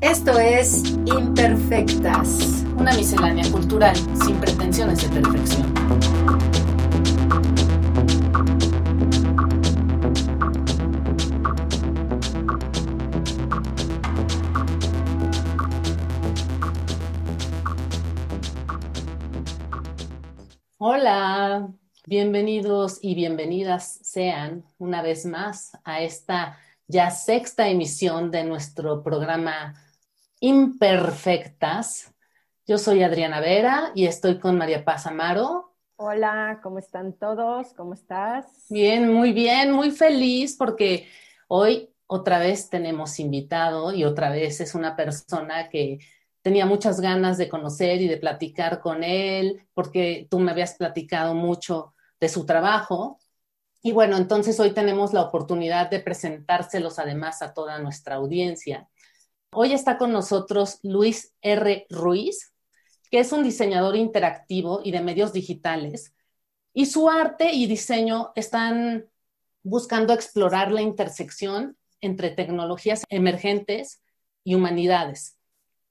Esto es Imperfectas, una miscelánea cultural sin pretensiones de perfección. Hola, bienvenidos y bienvenidas sean una vez más a esta ya sexta emisión de nuestro programa Imperfectas. Yo soy Adriana Vera y estoy con María Paz Amaro. Hola, ¿cómo están todos? ¿Cómo estás? Bien, muy bien, muy feliz porque hoy otra vez tenemos invitado y otra vez es una persona que tenía muchas ganas de conocer y de platicar con él porque tú me habías platicado mucho de su trabajo. Y bueno, entonces hoy tenemos la oportunidad de presentárselos además a toda nuestra audiencia. Hoy está con nosotros Luis R. Ruiz, que es un diseñador interactivo y de medios digitales, y su arte y diseño están buscando explorar la intersección entre tecnologías emergentes y humanidades,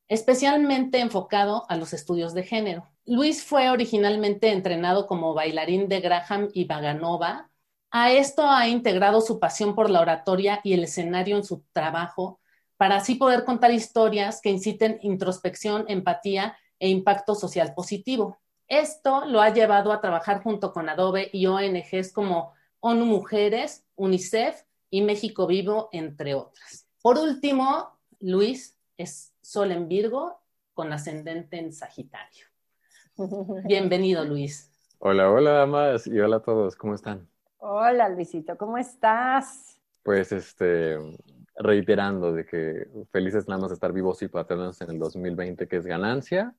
especialmente enfocado a los estudios de género. Luis fue originalmente entrenado como bailarín de Graham y Vaganova. A esto ha integrado su pasión por la oratoria y el escenario en su trabajo para así poder contar historias que inciten introspección, empatía e impacto social positivo. Esto lo ha llevado a trabajar junto con Adobe y ONGs como ONU Mujeres, UNICEF y México Vivo, entre otras. Por último, Luis es Sol en Virgo con ascendente en Sagitario. Bienvenido, Luis. Hola, hola, damas, y hola a todos, ¿cómo están? Hola, Luisito, ¿cómo estás? Pues, este, reiterando de que felices nada más de estar vivos y paternos en el 2020, que es ganancia,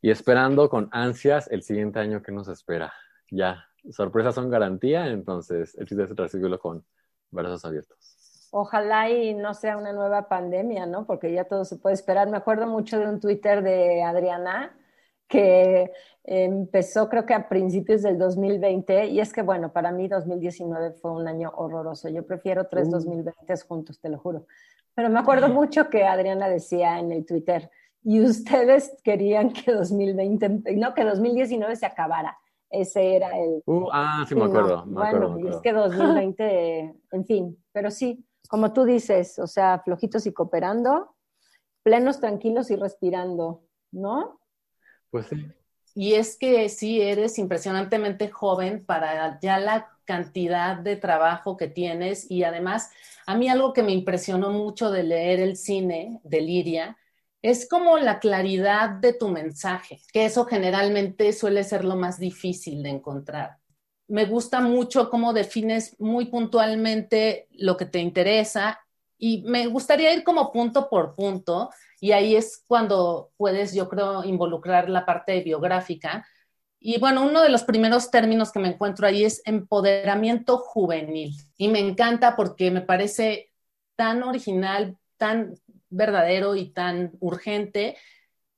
y esperando con ansias el siguiente año que nos espera. Ya, sorpresas son garantía, entonces el chiste es recibirlo con brazos abiertos. Ojalá y no sea una nueva pandemia, ¿no? Porque ya todo se puede esperar. Me acuerdo mucho de un Twitter de Adriana que empezó creo que a principios del 2020 y es que bueno, para mí 2019 fue un año horroroso. Yo prefiero tres 2020 uh. juntos, te lo juro. Pero me acuerdo mucho que Adriana decía en el Twitter, y ustedes querían que 2020, no, que 2019 se acabara. Ese era el... Uh, ah, sí, me acuerdo. bueno, y es que 2020, en fin, pero sí, como tú dices, o sea, flojitos y cooperando, plenos, tranquilos y respirando, ¿no? Pues. Y es que sí, eres impresionantemente joven para ya la cantidad de trabajo que tienes y además a mí algo que me impresionó mucho de leer el cine de Liria es como la claridad de tu mensaje, que eso generalmente suele ser lo más difícil de encontrar. Me gusta mucho cómo defines muy puntualmente lo que te interesa y me gustaría ir como punto por punto y ahí es cuando puedes, yo creo, involucrar la parte biográfica. Y bueno, uno de los primeros términos que me encuentro ahí es empoderamiento juvenil. Y me encanta porque me parece tan original, tan verdadero y tan urgente,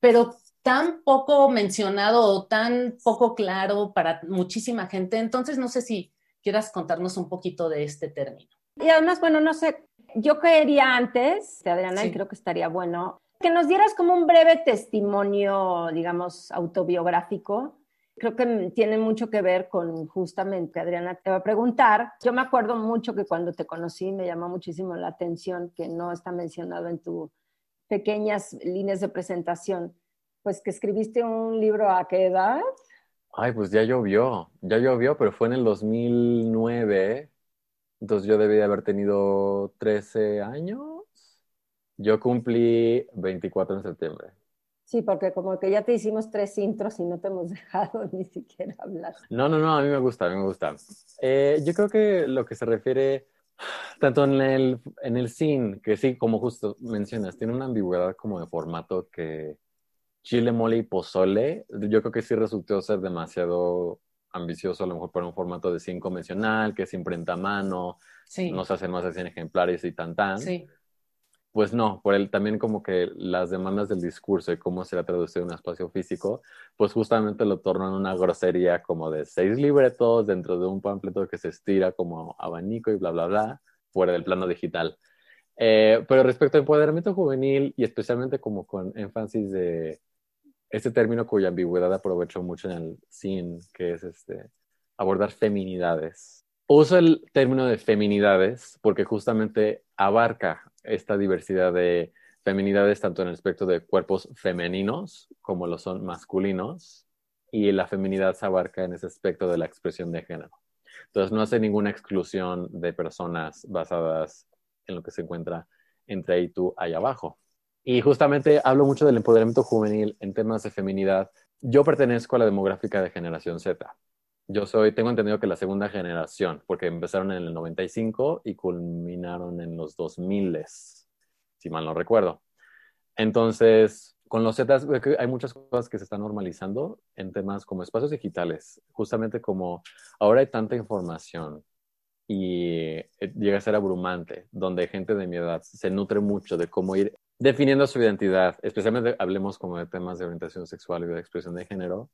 pero tan poco mencionado o tan poco claro para muchísima gente. Entonces, no sé si quieras contarnos un poquito de este término. Y además, bueno, no sé, yo quería antes, Adriana, y creo que estaría bueno, que nos dieras como un breve testimonio, digamos, autobiográfico. Creo que tiene mucho que ver con justamente, Adriana te va a preguntar. Yo me acuerdo mucho que cuando te conocí me llamó muchísimo la atención que no está mencionado en tus pequeñas líneas de presentación, pues que escribiste un libro a qué edad? Ay, pues ya llovió, ya llovió, pero fue en el 2009, entonces yo debí de haber tenido 13 años. Yo cumplí 24 de septiembre. Sí, porque como que ya te hicimos tres intros y no te hemos dejado ni siquiera hablar. No, no, no, a mí me gusta, a mí me gusta. Eh, yo creo que lo que se refiere tanto en el, en el scene, que sí, como justo mencionas, tiene una ambigüedad como de formato que chile, mole y pozole, yo creo que sí resultó ser demasiado ambicioso, a lo mejor para un formato de cine convencional, que es imprenta a mano, sí. no se hacen más de 100 ejemplares y tan tan. Sí pues no, por el, también como que las demandas del discurso y cómo se ha traducido en un espacio físico, pues justamente lo tornan una grosería como de seis libretos dentro de un panfleto que se estira como abanico y bla, bla, bla, fuera del plano digital. Eh, pero respecto al empoderamiento juvenil y especialmente como con énfasis de este término cuya ambigüedad aprovecho mucho en el cine, que es este, abordar feminidades. Uso el término de feminidades porque justamente abarca esta diversidad de feminidades tanto en el aspecto de cuerpos femeninos como lo son masculinos y la feminidad se abarca en ese aspecto de la expresión de género. Entonces no hace ninguna exclusión de personas basadas en lo que se encuentra entre ahí tú ahí abajo. Y justamente hablo mucho del empoderamiento juvenil en temas de feminidad. Yo pertenezco a la demográfica de generación Z. Yo soy, tengo entendido que la segunda generación, porque empezaron en el 95 y culminaron en los 2000, si mal no recuerdo. Entonces, con los Z hay muchas cosas que se están normalizando en temas como espacios digitales, justamente como ahora hay tanta información y eh, llega a ser abrumante, donde gente de mi edad se nutre mucho de cómo ir definiendo su identidad, especialmente hablemos como de temas de orientación sexual y de expresión de género,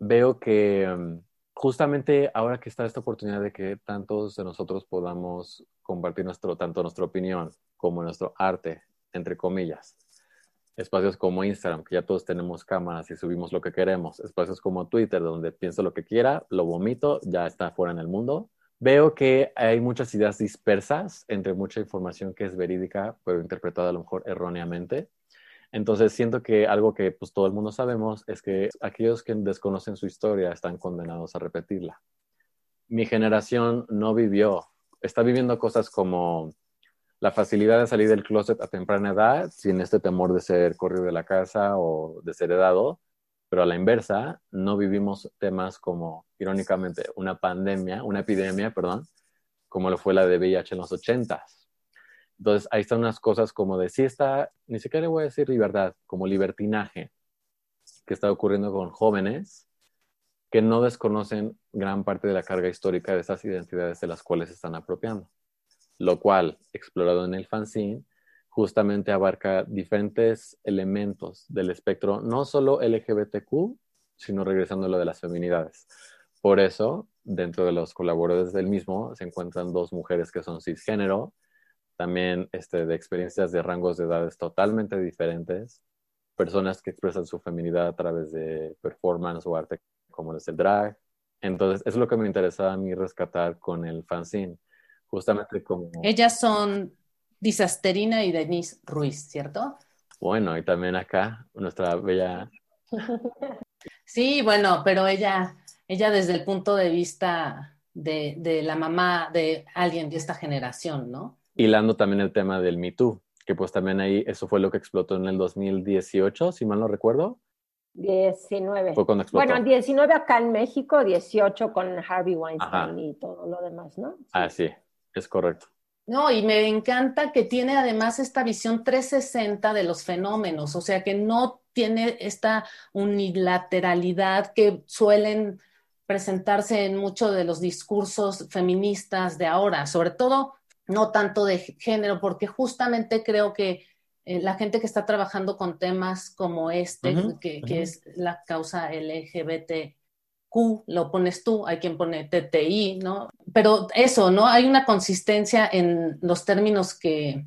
veo que mm, justamente ahora que está esta oportunidad de que tantos de nosotros podamos compartir nuestro, tanto nuestra opinión como nuestro arte, entre comillas, espacios como Instagram, que ya todos tenemos cámaras y subimos lo que queremos, espacios como Twitter, donde pienso lo que quiera, lo vomito, ya está fuera en el mundo. Veo que hay muchas ideas dispersas entre mucha información que es verídica, pero interpretada a lo mejor erróneamente. Entonces siento que algo que pues todo el mundo sabemos es que aquellos que desconocen su historia están condenados a repetirla. Mi generación no vivió, está viviendo cosas como la facilidad de salir del closet a temprana edad sin este temor de ser corrido de la casa o de ser heredado, pero a la inversa no vivimos temas como, irónicamente, una pandemia, una epidemia, perdón, como lo fue la de VIH en los ochentas entonces, ahí están unas cosas como de si está, ni siquiera le voy a decir libertad, como libertinaje, que está ocurriendo con jóvenes que no desconocen gran parte de la carga histórica de esas identidades de las cuales se están apropiando. Lo cual, explorado en el fanzine, justamente abarca diferentes elementos del espectro, no solo LGBTQ, sino regresando a lo de las feminidades. Por eso, dentro de los colaboradores del mismo, se encuentran dos mujeres que son cisgénero, también este, de experiencias de rangos de edades totalmente diferentes, personas que expresan su feminidad a través de performance o arte como es el drag. Entonces, es lo que me interesaba a mí rescatar con el fanzine, justamente como... Ellas son Disasterina y Denise Ruiz, ¿cierto? Bueno, y también acá nuestra bella... Sí, bueno, pero ella, ella desde el punto de vista de, de la mamá de alguien de esta generación, ¿no? hilando también el tema del Me Too, que pues también ahí eso fue lo que explotó en el 2018, si mal no recuerdo. 19. Fue cuando explotó. Bueno, 19 acá en México, 18 con Harvey Weinstein y todo lo demás, ¿no? Ah, sí, es correcto. No, y me encanta que tiene además esta visión 360 de los fenómenos, o sea que no tiene esta unilateralidad que suelen presentarse en muchos de los discursos feministas de ahora, sobre todo no tanto de género, porque justamente creo que eh, la gente que está trabajando con temas como este, que, es la causa LGBTQ, lo pones tú, hay quien pone TTI, ¿no? Pero eso, ¿no? Hay una consistencia en los términos que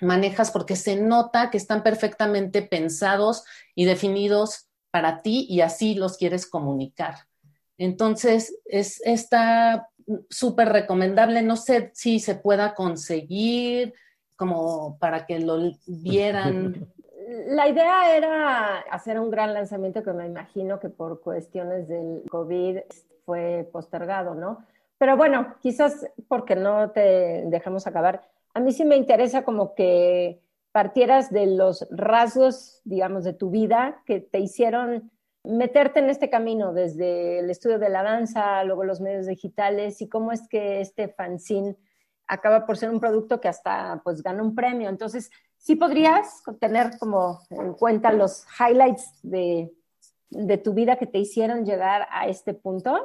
manejas porque se nota que están perfectamente pensados y definidos para ti y así los quieres comunicar. Entonces, es esta súper recomendable. No sé si se pueda conseguir como para que lo vieran. La idea era hacer un gran lanzamiento que me imagino que por cuestiones del COVID fue postergado, ¿no? Pero bueno, quizás porque no te dejamos acabar. A mí sí me interesa como que partieras de los rasgos, digamos, de tu vida que te hicieron meterte en este camino desde el estudio de la danza, luego los medios digitales y cómo es que este fanzine acaba por ser un producto que hasta pues gana un premio. Entonces, ¿sí podrías tener como en cuenta los highlights de, de tu vida que te hicieron llegar a este punto?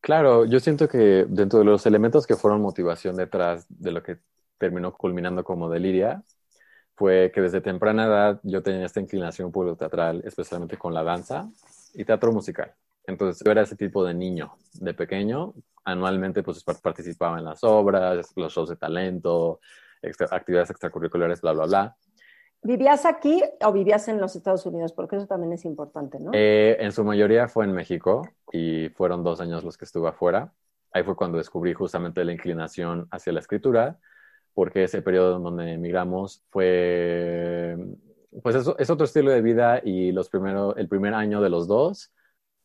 Claro, yo siento que dentro de los elementos que fueron motivación detrás de lo que terminó culminando como Deliria, fue que desde temprana edad yo tenía esta inclinación por lo teatral, especialmente con la danza, y teatro musical. Entonces yo era ese tipo de niño, de pequeño. Anualmente pues participaba en las obras, los shows de talento, actividades extracurriculares, bla, bla, bla. ¿Vivías aquí o vivías en los Estados Unidos? Porque eso también es importante, ¿no? Eh, en su mayoría fue en México y fueron dos años los que estuve afuera. Ahí fue cuando descubrí justamente la inclinación hacia la escritura, porque ese periodo en donde emigramos fue, pues eso, es otro estilo de vida y los primero, el primer año de los dos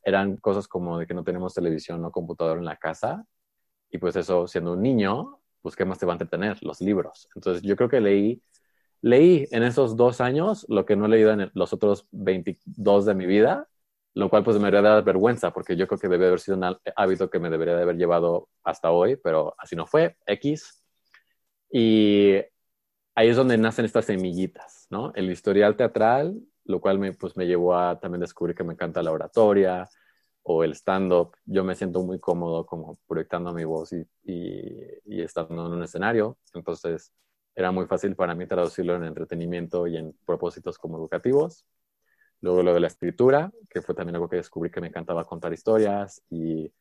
eran cosas como de que no tenemos televisión o computador en la casa y pues eso, siendo un niño, pues ¿qué más te va a entretener? Los libros. Entonces yo creo que leí leí en esos dos años lo que no he leído en los otros 22 de mi vida, lo cual pues me debería dar vergüenza, porque yo creo que debe haber sido un hábito que me debería de haber llevado hasta hoy, pero así no fue, X. Y ahí es donde nacen estas semillitas, ¿no? El historial teatral, lo cual me, pues, me llevó a también descubrir que me encanta la oratoria o el stand-up. Yo me siento muy cómodo como proyectando mi voz y, y, estando en un escenario. Entonces, era muy fácil para mí traducirlo en entretenimiento y en propósitos como educativos. Luego lo de la escritura, que fue también algo que descubrí que me encantaba contar historias y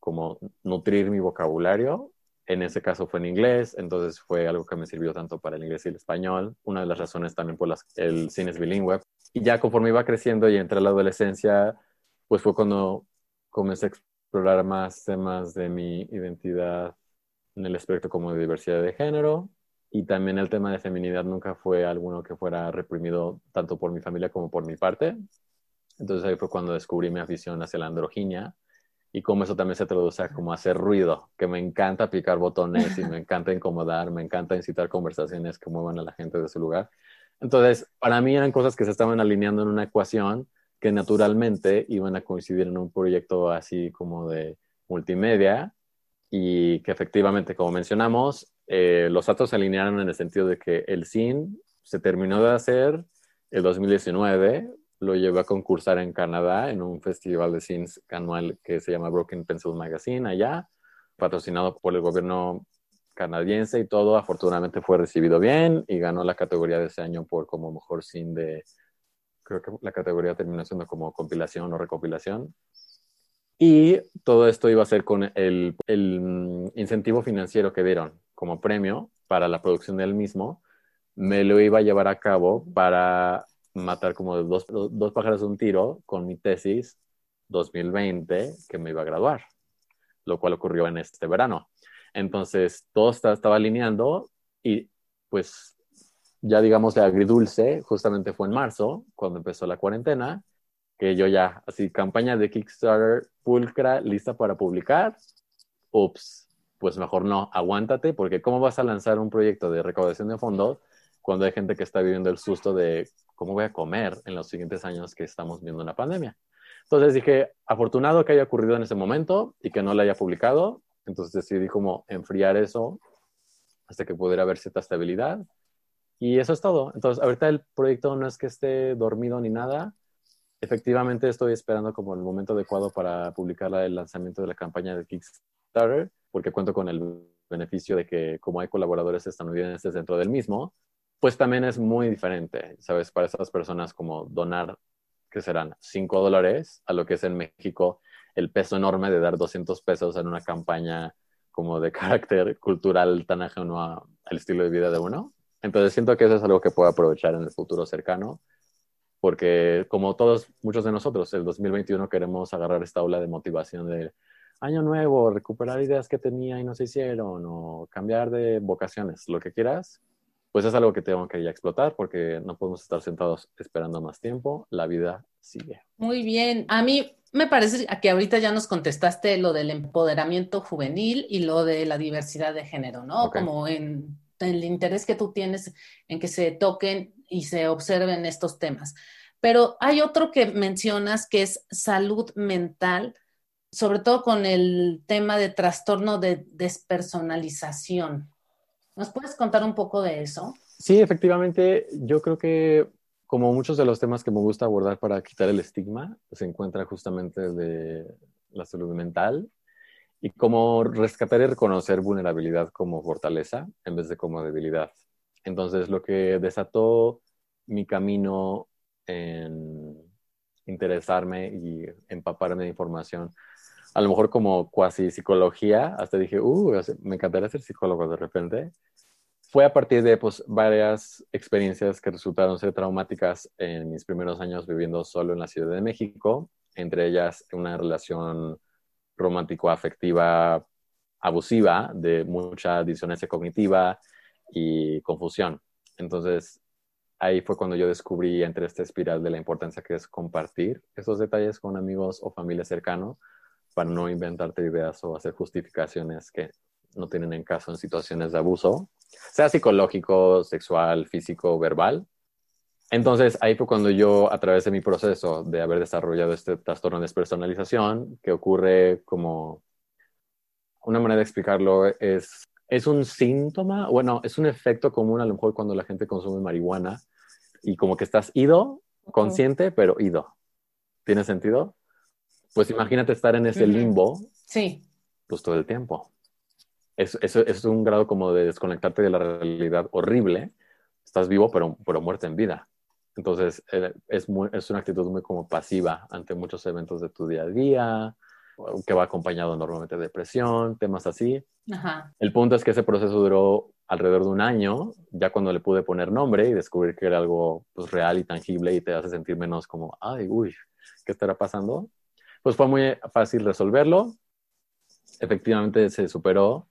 como nutrir mi vocabulario. En ese caso fue en inglés, entonces fue algo que me sirvió tanto para el inglés y el español. Una de las razones también por las el cine es bilingüe. Y ya conforme iba creciendo y entré a la adolescencia, pues fue cuando comencé a explorar más temas de mi identidad en el aspecto como de diversidad de género, y también el tema de feminidad nunca fue alguno que fuera reprimido tanto por mi familia como por mi parte. Entonces ahí fue cuando descubrí mi afición hacia la androginia y cómo eso también se traduce a como hacer ruido, que me encanta picar botones y me encanta incomodar, me encanta incitar conversaciones que muevan a la gente de su lugar. Entonces, para mí eran cosas que se estaban alineando en una ecuación que naturalmente iban a coincidir en un proyecto así como de multimedia y que efectivamente, como mencionamos, eh, los datos se alinearon en el sentido de que el CIN se terminó de hacer el 2019, lo llevé a concursar en Canadá en un festival de cines anual que se llama Broken Pencil Magazine allá, patrocinado por el gobierno canadiense y todo. Afortunadamente fue recibido bien y ganó la categoría de ese año por como mejor cine de, creo que la categoría terminó siendo como compilación o recopilación. Y todo esto iba a ser con el, el mm, incentivo financiero que dieron como premio para la producción del mismo, me lo iba a llevar a cabo para matar como dos, dos pájaros de un tiro con mi tesis 2020 que me iba a graduar, lo cual ocurrió en este verano. Entonces, todo estaba alineando y pues ya digamos de agridulce, justamente fue en marzo, cuando empezó la cuarentena, que yo ya, así, campaña de Kickstarter pulcra, lista para publicar. Ups, pues mejor no, aguántate, porque ¿cómo vas a lanzar un proyecto de recaudación de fondos cuando hay gente que está viviendo el susto de cómo voy a comer en los siguientes años que estamos viendo una pandemia? Entonces dije, afortunado que haya ocurrido en ese momento y que no lo haya publicado, entonces decidí como enfriar eso hasta que pudiera haber cierta estabilidad. Y eso es todo. Entonces, ahorita el proyecto no es que esté dormido ni nada. Efectivamente, estoy esperando como el momento adecuado para publicar el lanzamiento de la campaña de Kickstarter porque cuento con el beneficio de que como hay colaboradores estadounidenses dentro del mismo, pues también es muy diferente, ¿sabes? Para esas personas como donar, que serán 5 dólares, a lo que es en México el peso enorme de dar 200 pesos en una campaña como de carácter cultural tan ajeno al estilo de vida de uno. Entonces siento que eso es algo que puedo aprovechar en el futuro cercano, porque como todos, muchos de nosotros, el 2021 queremos agarrar esta ola de motivación de año nuevo, recuperar ideas que tenía y no se hicieron, o cambiar de vocaciones, lo que quieras, pues es algo que tengo que ya explotar porque no podemos estar sentados esperando más tiempo, la vida sigue. Muy bien, a mí me parece que ahorita ya nos contestaste lo del empoderamiento juvenil y lo de la diversidad de género, ¿no? Como en el interés que tú tienes en que se toquen y se observen estos temas. Pero hay otro que mencionas que es salud mental sobre todo con el tema de trastorno de despersonalización. ¿Nos puedes contar un poco de eso? Sí, efectivamente, yo creo que como muchos de los temas que me gusta abordar para quitar el estigma, se encuentra justamente de la salud mental y cómo rescatar y reconocer vulnerabilidad como fortaleza en vez de como debilidad. Entonces, lo que desató mi camino en interesarme y empaparme de información a lo mejor como cuasi psicología, hasta dije, uh, me encantaría ser psicólogo de repente, fue a partir de pues, varias experiencias que resultaron ser traumáticas en mis primeros años viviendo solo en la Ciudad de México, entre ellas una relación romántico-afectiva abusiva de mucha disonancia cognitiva y confusión. Entonces, ahí fue cuando yo descubrí entre esta espiral de la importancia que es compartir esos detalles con amigos o familia cercano para no inventarte ideas o hacer justificaciones que no tienen en caso en situaciones de abuso, sea psicológico, sexual, físico, verbal. Entonces, ahí fue cuando yo, a través de mi proceso de haber desarrollado este trastorno de despersonalización, que ocurre como una manera de explicarlo es, es un síntoma, bueno, es un efecto común a lo mejor cuando la gente consume marihuana y como que estás ido, consciente, pero ido. ¿Tiene sentido? Pues imagínate estar en ese limbo. Sí. Pues todo el tiempo. Es, es, es, un grado como de desconectarte de la realidad horrible. Estás vivo, pero, pero muerto en vida. Entonces, eh, es, muy, es una actitud muy como pasiva ante muchos eventos de tu día a día, que va acompañado normalmente de depresión, temas así. Ajá. El punto es que ese proceso duró alrededor de un año, ya cuando le pude poner nombre y descubrir que era algo pues, real y tangible y te hace sentir menos como, ay, uy, ¿qué estará pasando? Pues fue muy fácil resolverlo. Efectivamente se superó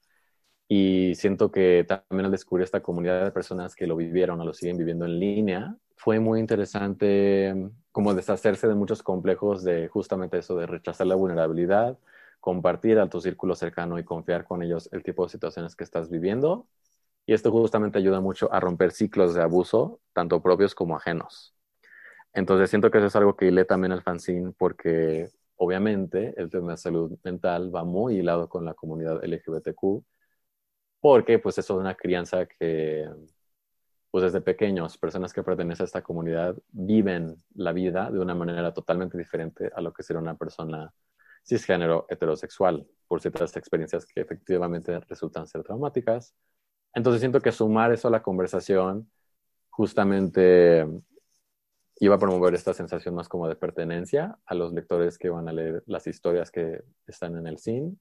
y siento que también al descubrir esta comunidad de personas que lo vivieron o lo siguen viviendo en línea, fue muy interesante mm, como deshacerse de muchos complejos de justamente eso, de rechazar la vulnerabilidad, compartir a tu círculo cercano y confiar con ellos el tipo de situaciones que estás viviendo. Y esto justamente ayuda mucho a romper ciclos de abuso, tanto propios como ajenos. Entonces siento que eso es algo que hilé también al fanzine porque obviamente el tema de salud mental va muy hilado con la comunidad LGBTQ porque pues eso es una crianza que pues desde pequeños, personas que pertenecen a esta comunidad viven la vida de una manera totalmente diferente a lo que sería una persona cisgénero heterosexual, por ciertas experiencias que efectivamente resultan ser traumáticas. Entonces siento que sumar eso a la conversación justamente iba a promover esta sensación más como de pertenencia a los lectores que van a leer las historias que están en el cine.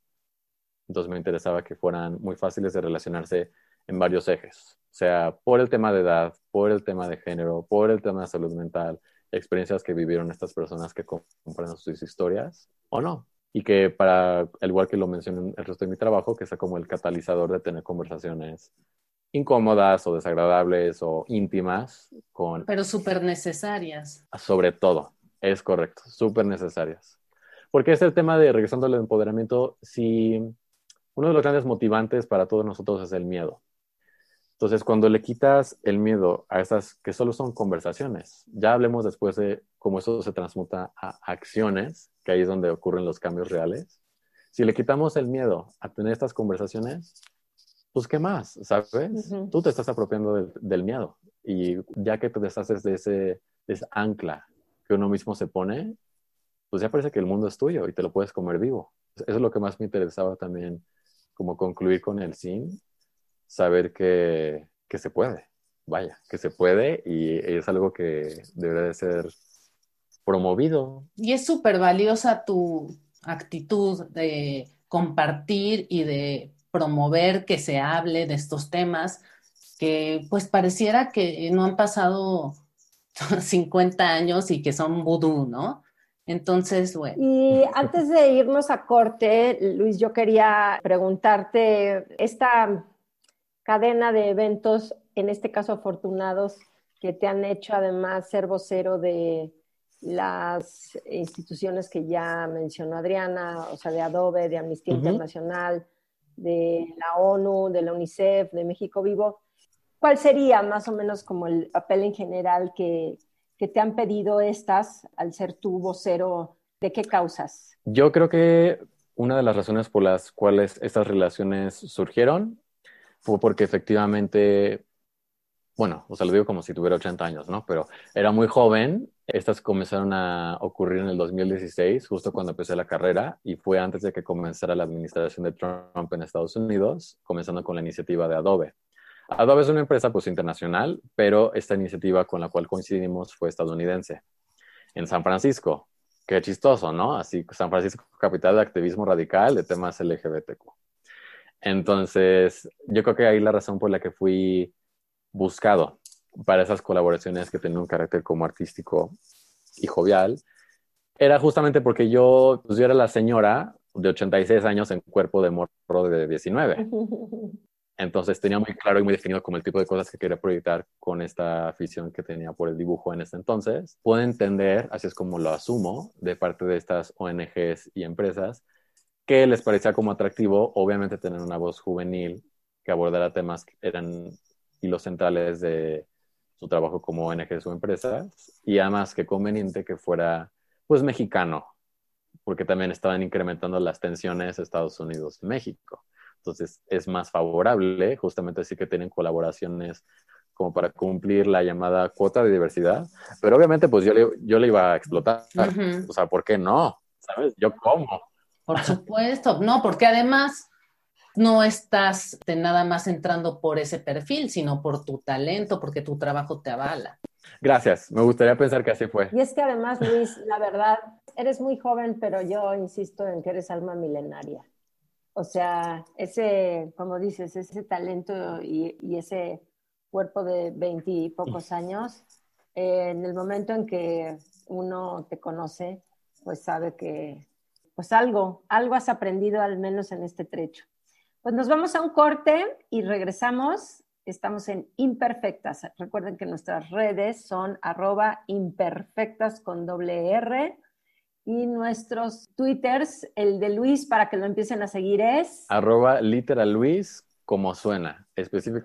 Entonces me interesaba que fueran muy fáciles de relacionarse en varios ejes o sea, por el tema de edad, por el tema de género, por el tema de salud mental, experiencias que vivieron estas personas que compran sus historias o no. Y que para, al igual que lo mencioné en el resto de mi trabajo, que sea como el catalizador de tener conversaciones incómodas o desagradables o íntimas con... Pero súper necesarias. Sobre todo, es correcto, súper necesarias. Porque es el tema de, regresando al empoderamiento, si uno de los grandes motivantes para todos nosotros es el miedo. Entonces, cuando le quitas el miedo a esas que solo son conversaciones, ya hablemos después de cómo eso se transmuta a acciones, que ahí es donde ocurren los cambios reales. Si le quitamos el miedo a tener estas conversaciones, pues ¿qué más? ¿Sabes? Tú te estás apropiando del, miedo y ya que te deshaces de ese, de ese ancla que uno mismo se pone, pues ya parece que el mundo es tuyo y te lo puedes comer vivo. Eso es lo que más me interesaba también, como concluir con el sin saber que, que se puede, vaya, que se puede y es algo que debería de ser promovido. Y es súper valiosa tu actitud de compartir y de promover que se hable de estos temas que pues pareciera que no han pasado 50 años y que son vudú, ¿no? Entonces, bueno. Y antes de irnos a corte, Luis, yo quería preguntarte, esta cadena de eventos, en este caso afortunados, que te han hecho además ser vocero de las instituciones que ya mencionó Adriana, o sea, de Adobe, de Amnistía Internacional, de la ONU, de la UNICEF, de México Vivo. ¿Cuál sería más o menos como el papel en general que, que te han pedido estas al ser tu vocero? ¿De qué causas? Yo creo que una de las razones por las cuales estas relaciones surgieron fue porque efectivamente, bueno, o sea, lo digo como si tuviera 80 años, ¿no? Pero era muy joven. Estas comenzaron a ocurrir en el 2016, justo cuando empecé la carrera, y fue antes de que comenzara la administración de Trump en Estados Unidos, comenzando con la iniciativa de Adobe. Adobe es una empresa pues internacional, pero esta iniciativa con la cual coincidimos fue estadounidense, en San Francisco. Qué chistoso, ¿no? Así, San Francisco, capital de activismo radical de temas LGBTQ. Entonces, yo creo que ahí la razón por la que fui buscado para esas colaboraciones que tenían un carácter como artístico y jovial, era justamente porque yo, pues yo era la señora de 86 años en cuerpo de morro de 19. Entonces tenía muy claro y muy definido como el tipo de cosas que quería proyectar con esta afición que tenía por el dibujo en ese entonces. Puedo entender, así es como lo asumo, de parte de estas ONGs y empresas, que les parecía como atractivo, obviamente, tener una voz juvenil que abordara temas que eran hilos centrales de su trabajo como ONGs o empresas, y además que conveniente que fuera, pues, mexicano, porque también estaban incrementando las tensiones Estados Unidos y México. Entonces es más favorable, justamente así que tienen colaboraciones como para cumplir la llamada cuota de diversidad, pero obviamente pues yo le, yo le iba a explotar, o sea, ¿por qué no? ¿Sabes? Yo como. Por supuesto, no, porque además no estás nada más entrando por ese perfil, sino por tu talento, porque tu trabajo te avala. Gracias, me gustaría pensar que así fue. Y es que además, Luis, la verdad, eres muy joven, pero yo insisto en que eres alma milenaria. O sea, ese, como dices, ese talento y, ese cuerpo de veintipocos años, eh, en el momento en que uno te conoce, pues sabe que pues algo, algo has aprendido al menos en este trecho. Pues nos vamos a un corte y regresamos. Estamos en Imperfectas. Recuerden que nuestras redes son arroba imperfectas con doble R y nuestros twitters, el de Luis, para que lo empiecen a seguir es... Arroba literal Luis, como suena.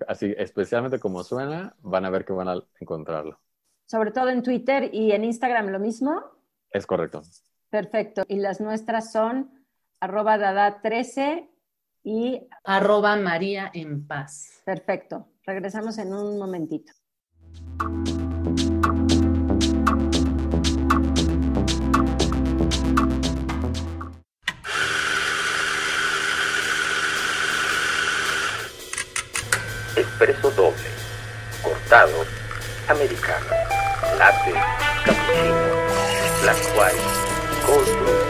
así, especialmente como suena, van a ver que van a encontrarlo. Sobre todo en Twitter y en Instagram lo mismo. Es correcto. Perfecto. Y las nuestras son arroba dada13 y... Arroba María en paz. Perfecto. Regresamos en un momentito. expreso doble, cortado, americano, latte, cappuccino, black white, cold brew.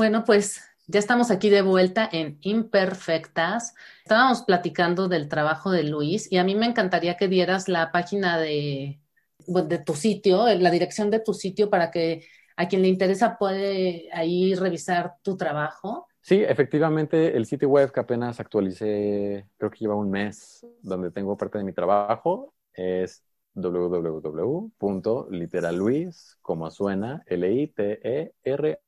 Bueno, pues ya estamos aquí de vuelta en Imperfectas. Estábamos platicando del trabajo de Luis y a mí me encantaría que dieras la página de, de tu sitio, la dirección de tu sitio para que a quien le interesa puede ahí revisar tu trabajo. Sí, efectivamente, el sitio web que apenas actualicé, creo que lleva un mes, donde tengo parte de mi trabajo, es www.literaluis, como suena, L-I-T-E-R-A-L,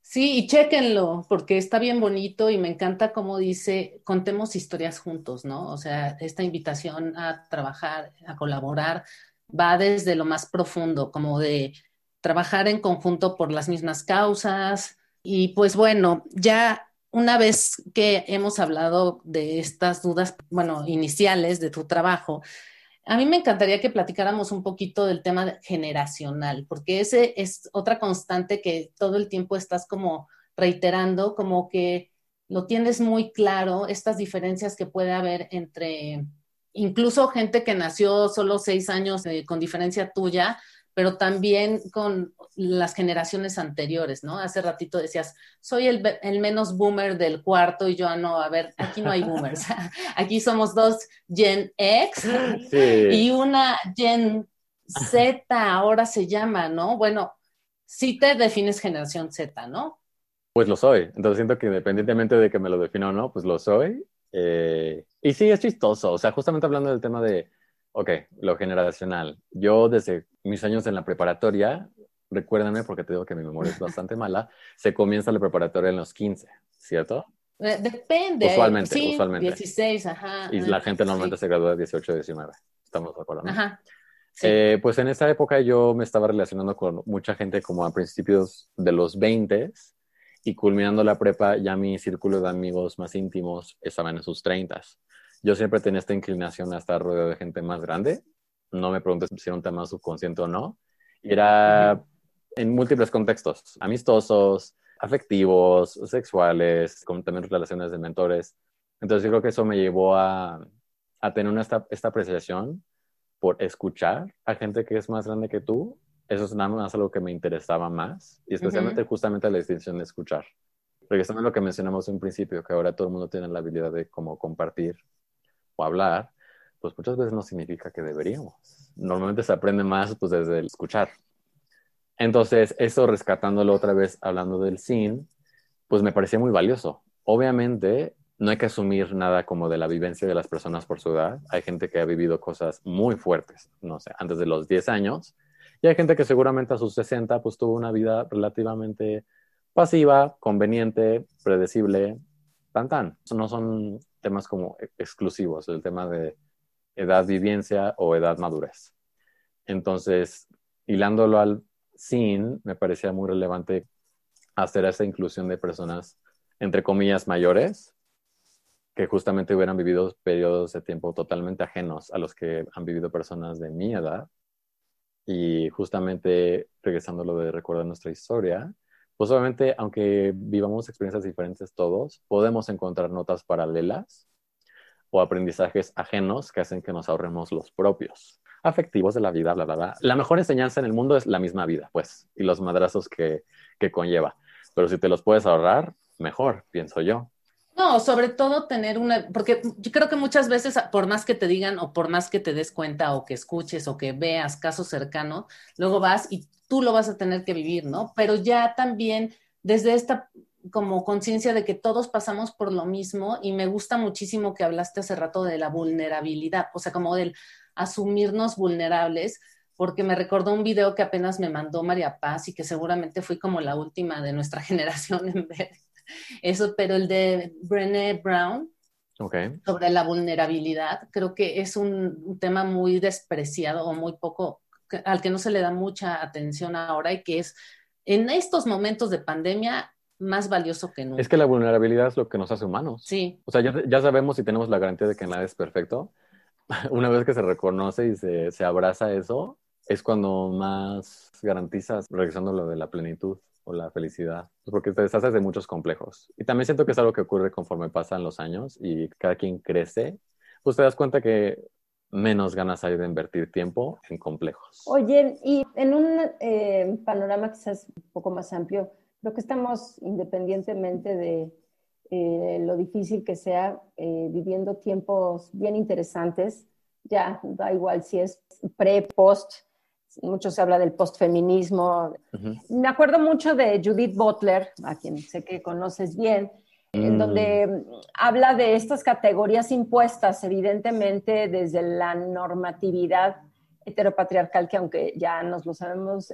Sí, y chéquenlo, porque está bien bonito y me encanta cómo dice, contemos historias juntos, ¿no? O sea, esta invitación a trabajar, a colaborar, va desde lo más profundo, como de trabajar en conjunto por las mismas causas. Y pues bueno, ya una vez que hemos hablado de estas dudas, bueno, iniciales de tu trabajo, a mí me encantaría que platicáramos un poquito del tema generacional, porque ese es otra constante que todo el tiempo estás como reiterando, como que lo tienes muy claro, estas diferencias que puede haber entre incluso gente que nació solo seis años eh, con diferencia tuya, pero también con las generaciones anteriores, ¿no? Hace ratito decías, soy el, menos boomer del cuarto y yo, ah, no, a ver, aquí no hay boomers, aquí somos dos Gen X y una Gen Z, ahora se llama, ¿no? Bueno, sí te defines generación Z, ¿no? Pues lo soy, entonces siento que independientemente de que me lo defina o no, pues lo soy eh, y sí, es chistoso. O sea, justamente hablando del tema de, ok, lo generacional. Yo desde mis años en la preparatoria, recuérdenme porque te digo que mi memoria es bastante mala, se comienza la preparatoria en los 15, ¿cierto? Eh, depende. Usualmente, sí, usualmente. 16, ajá. Y la gente normalmente se gradúa de 18, 19. estamos de acuerdo. ¿no? Ajá. Sí. Eh, pues en esa época yo me estaba relacionando con mucha gente como a principios de los 20 y culminando la prepa ya mi círculo de amigos más íntimos estaban en sus 30. Yo siempre tenía esta inclinación a estar rodeado de gente más grande. No me preguntes si era un tema subconsciente o no. Y era en múltiples contextos, amistosos, afectivos, sexuales, con también relaciones de mentores. Entonces yo creo que eso me llevó a, a tener una, esta, esta apreciación por escuchar a gente que es más grande que tú. Eso es nada más algo que me interesaba más y especialmente justamente la distinción de escuchar. Regresando a lo que mencionamos en principio, que ahora todo el mundo tiene la habilidad de como compartir o hablar, pues muchas veces no significa que deberíamos. Normalmente se aprende más pues desde el escuchar. Entonces, eso rescatándolo otra vez, hablando del sin, pues me parecía muy valioso. Obviamente, no hay que asumir nada como de la vivencia de las personas por su edad. Hay gente que ha vivido cosas muy fuertes, no sé, antes de los 10 años. Y hay gente que seguramente a sus 60 pues tuvo una vida relativamente pasiva, conveniente, predecible, tan tan. No son temas como exclusivos, el tema de edad vivencia o edad madurez. Entonces, hilándolo al sin, me parecía muy relevante hacer esa inclusión de personas, entre comillas, mayores, que justamente hubieran vivido periodos de tiempo totalmente ajenos a los que han vivido personas de mi edad. Y justamente regresando a lo de recordar nuestra historia, pues obviamente, aunque vivamos experiencias diferentes todos, podemos encontrar notas paralelas o aprendizajes ajenos que hacen que nos ahorremos los propios afectivos de la vida, bla, bla, bla. La mejor enseñanza en el mundo es la misma vida, pues, y los madrazos que, que conlleva. Pero si te los puedes ahorrar, mejor, pienso yo. No, sobre todo tener una, porque yo creo que muchas veces, por más que te digan o por más que te des cuenta o que escuches o que veas casos cercanos, luego vas y tú lo vas a tener que vivir, ¿no? Pero ya también desde esta como conciencia de que todos pasamos por lo mismo y me gusta muchísimo que hablaste hace rato de la vulnerabilidad, o sea, como del asumirnos vulnerables, porque me recordó un video que apenas me mandó María Paz y que seguramente fui como la última de nuestra generación en ver eso, pero el de Brené Brown Okay. sobre la vulnerabilidad, creo que es un, un tema muy despreciado o muy poco, al que no se le da mucha atención ahora y que es en estos momentos de pandemia más valioso que nunca. Es que la vulnerabilidad es lo que nos hace humanos. Sí, O sea, ya, ya sabemos y tenemos la garantía de que nada es perfecto. Una vez que se reconoce y se, se abraza eso, es cuando más garantizas, regresando lo de la plenitud o la felicidad, porque te deshaces de muchos complejos. Y también siento que es algo que ocurre conforme pasan los años y cada quien crece, pues te das cuenta que menos ganas hay de invertir tiempo en complejos. Oye, y en un eh, panorama quizás un poco más amplio, creo que estamos, independientemente de eh, lo difícil que sea, eh, viviendo tiempos bien interesantes. Ya da igual si es pre, post, mucho se habla del postfeminismo. Ujú. Me acuerdo mucho de Judith Butler, a quien sé que conoces bien, en Mm. donde mm, habla de estas categorías impuestas, evidentemente desde la normatividad heteropatriarcal, que aunque ya nos lo sabemos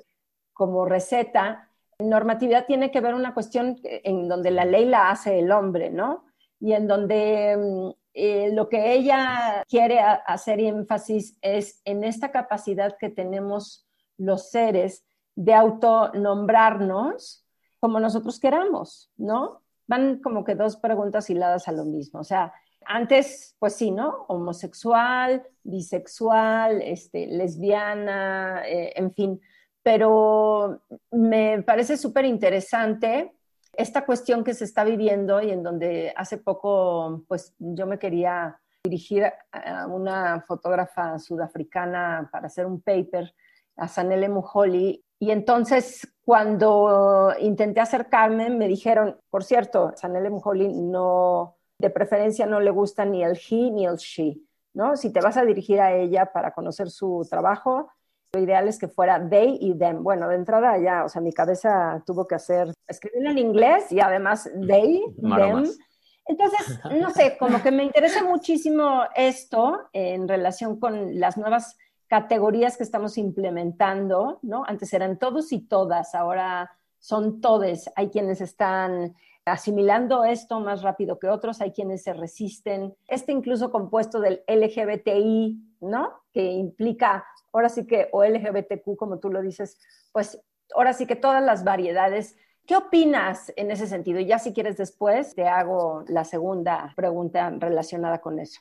como receta, normatividad tiene que ver una cuestión en donde la ley la hace el hombre, ¿no? Y en donde mm, eh, lo que ella quiere hacer énfasis es en esta capacidad que tenemos los seres de autonombrarnos como nosotros queramos, ¿no? Van como que dos preguntas hiladas a lo mismo. O sea, antes, pues sí, ¿no? Homosexual, bisexual, este, lesbiana, eh, en fin. Pero me parece súper interesante esta cuestión que se está viviendo y en donde hace poco, pues yo me quería dirigir a una fotógrafa sudafricana para hacer un paper, a Sanele Muholi, y entonces cuando intenté acercarme me dijeron, por cierto, Sanele Muholi no, de preferencia no le gusta ni el he ni el she, ¿no? Si te vas a dirigir a ella para conocer su trabajo, lo ideal es que fuera they y them. Bueno, de entrada ya, o sea, mi cabeza tuvo que hacer, escribirlo en inglés y además they, Maromas. them. Entonces, no sé, como que me interesa muchísimo esto en relación con las nuevas categorías que estamos implementando, ¿no? Antes eran todos y todas, ahora son todes. Hay quienes están asimilando esto más rápido que otros, hay quienes se resisten. Este incluso compuesto del LGBTI ¿no? Que implica, ahora sí que, o LGBTQ, como tú lo dices, pues ahora sí que todas las variedades. ¿Qué opinas en ese sentido? Y ya si quieres después, te hago la segunda pregunta relacionada con eso.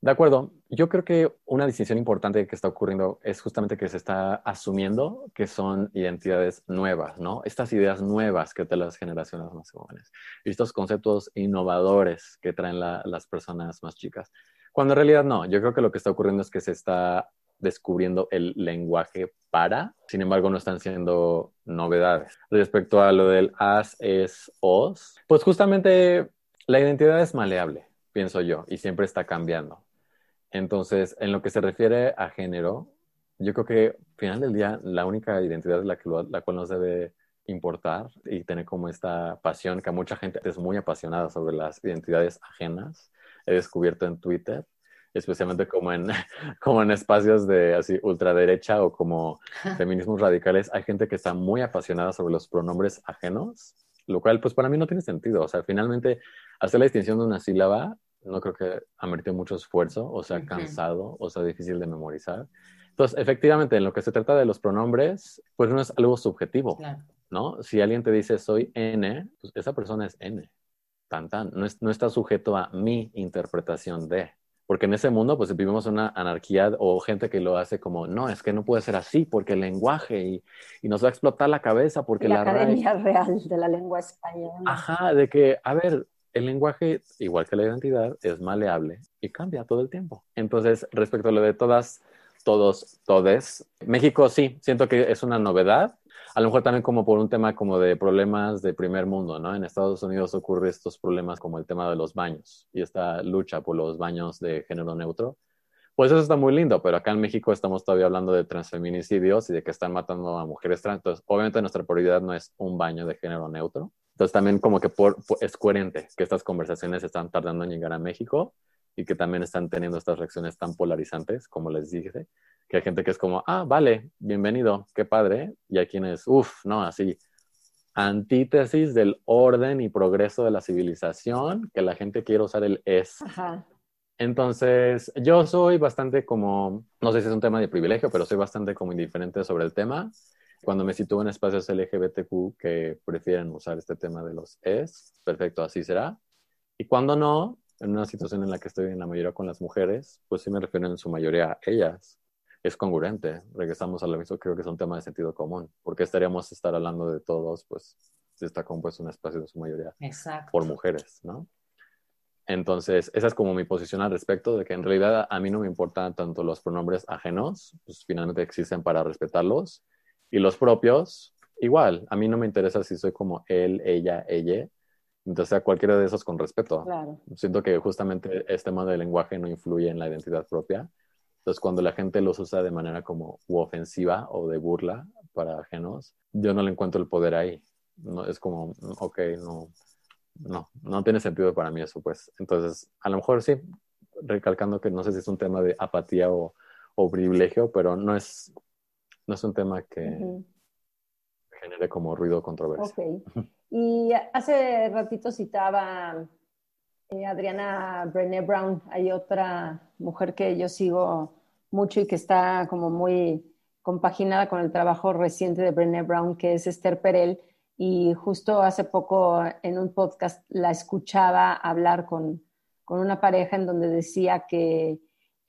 De acuerdo. Yo creo que una distinción importante que está ocurriendo es justamente que se está asumiendo que son identidades nuevas, ¿no? Estas ideas nuevas que traen las generaciones más jóvenes. Y estos conceptos innovadores que traen las personas más chicas. Cuando en realidad no. Yo creo que lo que está ocurriendo es que se está descubriendo el lenguaje para, sin embargo no están siendo novedades. Respecto a lo del as, es, os, pues justamente la identidad es maleable, pienso yo, y siempre está cambiando. Entonces, en lo que se refiere a género, yo creo que al final del día la única identidad la, que, la cual nos debe importar y tener como esta pasión que a mucha gente es muy apasionada sobre las identidades ajenas. He descubierto en Twitter, especialmente como en, como en espacios de así ultraderecha o como feminismos radicales, hay gente que está muy apasionada sobre los pronombres ajenos, lo cual pues para mí no tiene sentido. O sea, finalmente hacer la distinción de una sílaba no creo que amerite mucho esfuerzo, o sea, cansado, o sea, difícil de memorizar. Entonces, efectivamente, en lo que se trata de los pronombres, pues no es algo subjetivo, ¿no? Si alguien te dice soy N, pues esa persona es N, tan tan, no, no está sujeto a mi interpretación de. Porque en ese mundo, pues vivimos una anarquía o gente que lo hace como, no, es que no puede ser así porque el lenguaje y, y nos va a explotar la cabeza porque la, la Academia Real de la Lengua Española. Ajá, de que, a ver, el lenguaje, igual que la identidad, es maleable y cambia todo el tiempo. Entonces, respecto a lo de todas, todos, todes, México sí, siento que es una novedad. A lo mejor también como por un tema como de problemas de primer mundo, ¿no? En Estados Unidos ocurre estos problemas como el tema de los baños y esta lucha por los baños de género neutro. Pues eso está muy lindo, pero acá en México estamos todavía hablando de transfeminicidios y de que están matando a mujeres trans. Entonces, obviamente nuestra prioridad no es un baño de género neutro, entonces también como que por, es coherente que estas conversaciones están tardando en llegar a México y que también están teniendo estas reacciones tan polarizantes, como les dije, que hay gente que es como, ah, vale, bienvenido, qué padre, y hay quienes, uff, no, así, antítesis del orden y progreso de la civilización, que la gente quiere usar el es. Entonces, yo soy bastante como, no sé si es un tema de privilegio, pero soy bastante como indiferente sobre el tema. Cuando me sitúo en espacios LGBTQ que prefieren usar este tema de los es, perfecto, así será. Y cuando no, en una situación en la que estoy en la mayoría con las mujeres, pues sí me refiero en su mayoría a ellas. Es congruente. Regresamos a lo mismo, creo que es un tema de sentido común. porque estaríamos estar hablando de todos, pues, si está compuesto un espacio en su mayoría por mujeres, ¿no? Entonces, esa es como mi posición al respecto, de que en realidad a mí no me importan tanto los pronombres ajenos, pues finalmente existen para respetarlos, y los propios, igual, a mí no me interesa si soy como él, ella, ella. Entonces, a cualquiera de esos con respeto. Siento que justamente este modo de lenguaje no influye en la identidad propia. Entonces, cuando la gente los usa de manera como ofensiva o de burla para ajenos, yo no le encuentro el poder ahí. No, es como, ok, no, no, no tiene sentido para mí eso, pues. Entonces, a lo mejor sí, recalcando que no sé si es un tema de apatía o, o privilegio, pero no es, no es un tema que genere como ruido o controversia. Ok. Y hace ratito citaba eh, Adriana Brené Brown. Hay otra mujer que yo sigo mucho y que está como muy compaginada con el trabajo reciente de Brené Brown, que es Esther Perel. Y justo hace poco en un podcast la escuchaba hablar con, con una pareja en donde decía que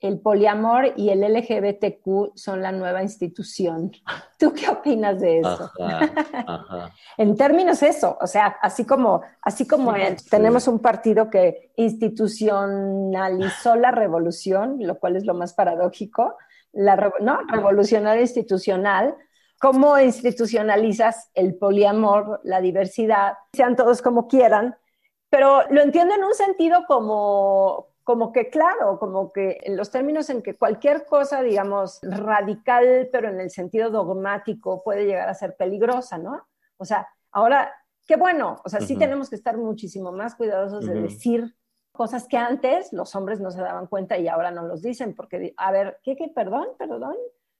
el poliamor y el LGBTQ son la nueva institución. ¿Tú qué opinas de eso? en términos eso, o sea, así como, así como tenemos un partido que institucionalizó la revolución, lo cual es lo más paradójico, la ¿no? revolucionaria institucional, ¿cómo institucionalizas el poliamor, la diversidad? Sean todos como quieran, pero lo entiendo en un sentido como, como que claro, como que en los términos en que cualquier cosa, digamos, radical, pero en el sentido dogmático, puede llegar a ser peligrosa, ¿no? O sea, ahora, qué bueno, o sea, sí tenemos que estar muchísimo más cuidadosos de decir cosas que antes los hombres no se daban cuenta y ahora no los dicen, porque, a ver, ¿qué, qué, perdón, perdón?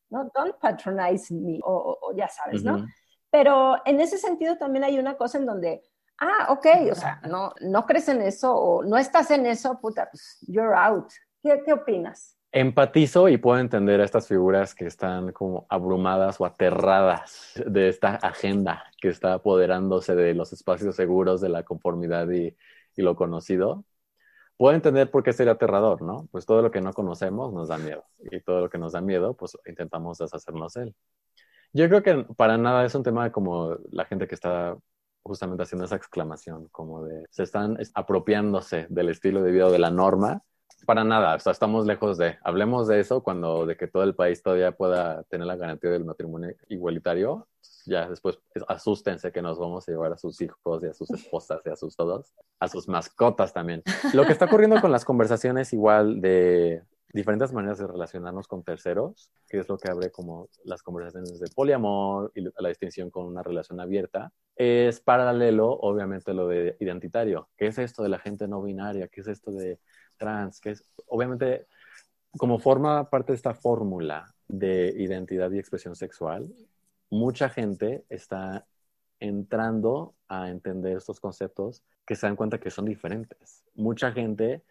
No, don't patronize me, o ya sabes, ¿no? Pero en ese sentido también hay una cosa en donde ah, ok, o sea, no, no crees en eso o no estás en eso, puta, pues you're out. ¿Qué, qué opinas? empatizo y puedo entender a estas figuras que están como abrumadas o aterradas de esta agenda que está apoderándose de los espacios seguros, de la conformidad y, y lo conocido. Puedo entender por qué sería aterrador, ¿no? Pues todo lo que no conocemos nos da miedo y todo lo que nos da miedo, pues intentamos deshacernos de él. Yo creo que para nada es un tema como la gente que está justamente haciendo esa exclamación, como de se están apropiándose del estilo de vida de la norma para nada, o sea, estamos lejos de, hablemos de eso cuando de que todo el país todavía pueda tener la garantía del matrimonio igualitario, ya después asústense que nos vamos a llevar a sus hijos y a sus esposas y a sus todos, a sus mascotas también. Lo que está ocurriendo con las conversaciones igual de diferentes maneras de relacionarnos con terceros, que es lo que abre como las conversaciones de poliamor y la distinción con una relación abierta, es paralelo, obviamente, lo de identitario. ¿Qué es esto de la gente no binaria? ¿Qué es esto de trans, que es obviamente como forma parte de esta fórmula de identidad y expresión sexual, mucha gente está entrando a entender estos conceptos que se dan cuenta que son diferentes. Mucha gente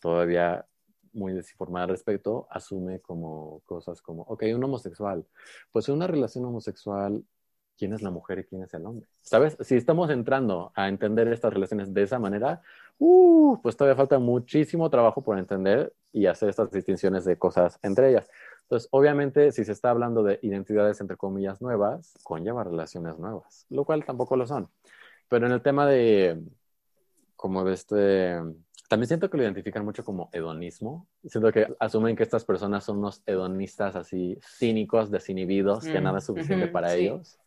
todavía muy desinformada al respecto asume como cosas como, ok, un homosexual, pues una relación homosexual quién es la mujer y quién es el hombre. ¿Sabes? Si estamos entrando a entender estas relaciones de esa manera, uh, pues todavía falta muchísimo trabajo por entender y hacer estas distinciones de cosas entre ellas. Entonces, obviamente, si se está hablando de identidades entre comillas nuevas, conlleva relaciones nuevas, lo cual tampoco lo son. Pero en el tema de, como de este, también siento que lo identifican mucho como hedonismo. Siento que asumen que estas personas son unos hedonistas así cínicos, desinhibidos, que mm, nada es suficiente para ellos.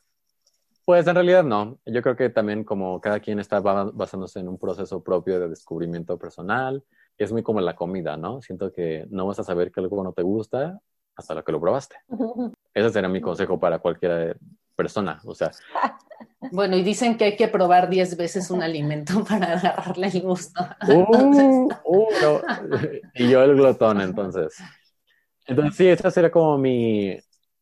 Pues en realidad no. Yo creo que también como cada quien está basándose en un proceso propio de descubrimiento personal, es muy como la comida, ¿no? Siento que no vas a saber que algo no te gusta hasta lo que lo probaste. Ese sería mi consejo para cualquier persona, o sea. Bueno, y dicen que hay que probar 10 veces un alimento para agarrarle el gusto. Uh, uh, Y yo el glotón, entonces. Entonces, sí, esa sería como mi,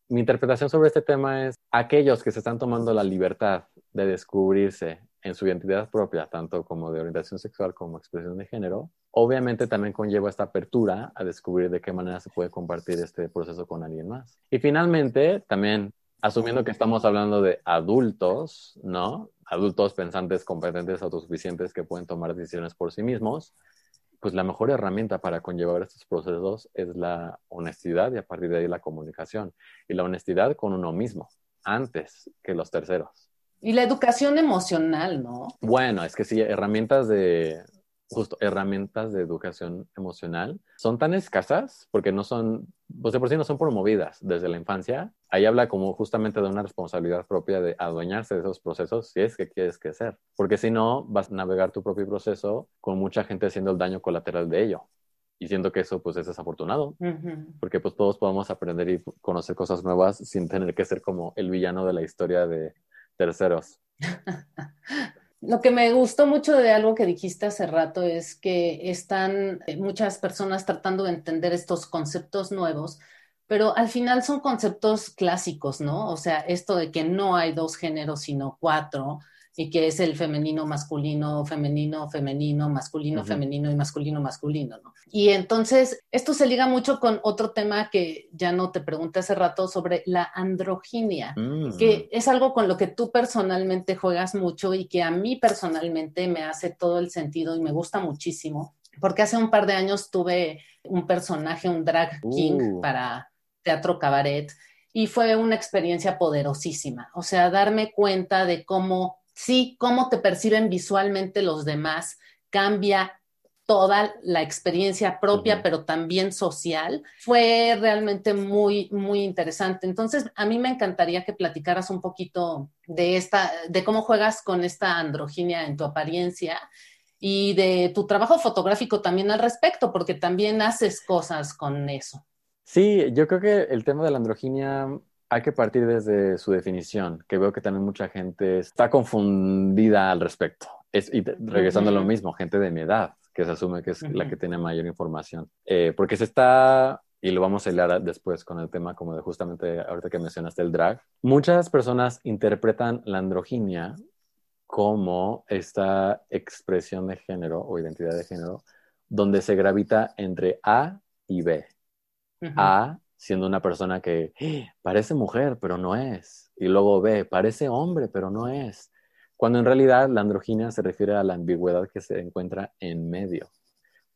mi interpretación sobre este tema es aquellos que se están tomando la libertad de descubrirse en su identidad propia, tanto como de orientación sexual como expresión de género, obviamente también conlleva esta apertura a descubrir de qué manera se puede compartir este proceso con alguien más. Y finalmente, también asumiendo que estamos hablando de adultos, ¿no? Adultos pensantes, competentes, autosuficientes que pueden tomar decisiones por sí mismos, pues la mejor herramienta para conllevar estos procesos es la honestidad y a partir de ahí la comunicación. Y la honestidad con uno mismo, antes que los terceros. Y la educación emocional, ¿no? Bueno, es que sí, herramientas de, justo herramientas de educación emocional son tan escasas porque no son, pues de por sí no son promovidas desde la infancia. Ahí habla como justamente de una responsabilidad propia de adueñarse de esos procesos si es que quieres crecer, porque si no vas a navegar tu propio proceso con mucha gente haciendo el daño colateral de ello. Y siento que eso pues es desafortunado, porque pues todos podemos aprender y conocer cosas nuevas sin tener que ser como el villano de la historia de terceros. Lo que me gustó mucho de algo que dijiste hace rato es que están eh, muchas personas tratando de entender estos conceptos nuevos, pero al final son conceptos clásicos, ¿no? O sea, esto de que no hay dos géneros, sino cuatro, y que es el femenino, masculino, femenino, femenino, masculino, femenino y masculino, masculino, ¿no? Y entonces, esto se liga mucho con otro tema que ya no te pregunté hace rato sobre la androginia, mm. que es algo con lo que tú personalmente juegas mucho y que a mí personalmente me hace todo el sentido y me gusta muchísimo, porque hace un par de años tuve un personaje, un drag king uh. para teatro cabaret y fue una experiencia poderosísima, o sea, darme cuenta de cómo sí, cómo te perciben visualmente los demás cambia toda la experiencia propia, pero también social, fue realmente muy, muy interesante. Entonces, a mí me encantaría que platicaras un poquito de esta, de cómo juegas con esta androginia en tu apariencia y de tu trabajo fotográfico también al respecto, porque también haces cosas con eso. Sí, yo creo que el tema de la androginia hay que partir desde su definición, que veo que también mucha gente está confundida al respecto. Es, y regresando a lo mismo, gente de mi edad, que se asume que es la que tiene mayor información. Eh, porque se está, y lo vamos a hablar después con el tema como de justamente ahorita que mencionaste el drag, muchas personas interpretan la androginia como esta expresión de género o identidad de género donde se gravita entre A y B. Ujú. A siendo una persona que "Eh, parece mujer, pero no es. Y luego B, parece hombre, pero no es. Cuando en realidad la androginia se refiere a la ambigüedad que se encuentra en medio.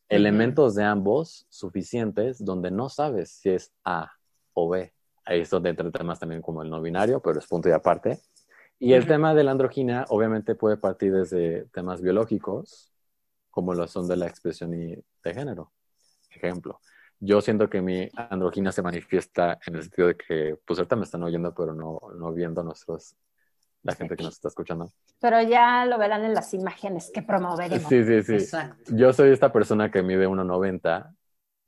Elementos de ambos suficientes donde no sabes si es A o B. Ahí es donde entran temas también como el no binario, pero es punto y aparte. Y el tema de la androginia obviamente puede partir desde temas biológicos, como lo son de la expresión y de género. Ejemplo, yo siento que mi androginia se manifiesta en el sentido de que, pues ahorita me están oyendo, pero no, no viendo nuestros, la gente que nos está escuchando. Pero ya lo verán en las imágenes que promoveremos. Sí, sí, sí. Exacto. Yo soy esta persona que mide 1,90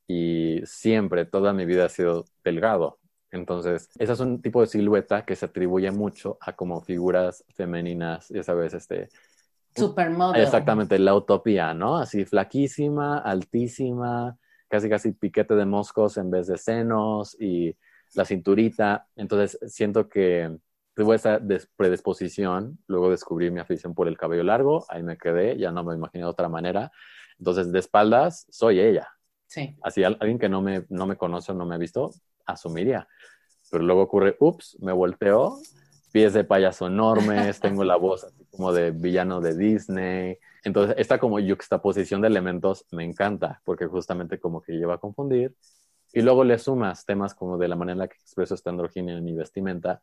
y siempre, toda mi vida ha sido delgado. Entonces, ese es un tipo de silueta que se atribuye mucho a como figuras femeninas, ya sabes, este, Supermodel. exactamente, la utopía, ¿no? Así flaquísima, altísima, casi casi piquete de moscos en vez de senos y la cinturita. Entonces, siento que tuve esa predisposición, luego descubrí mi afición por el cabello largo, ahí me quedé, ya no me imaginé de otra manera. Entonces, de espaldas, soy ella. Sí. Así, al- alguien que no me, no me conoce o no me ha visto, asumiría. Pero luego ocurre, ups, me volteo, pies de payaso enormes, tengo la voz así como de villano de Disney. Entonces, esta como yuxtaposición de elementos me encanta, porque justamente como que lleva a confundir. Y luego le sumas temas como de la manera en la que expreso esta androginia en mi vestimenta.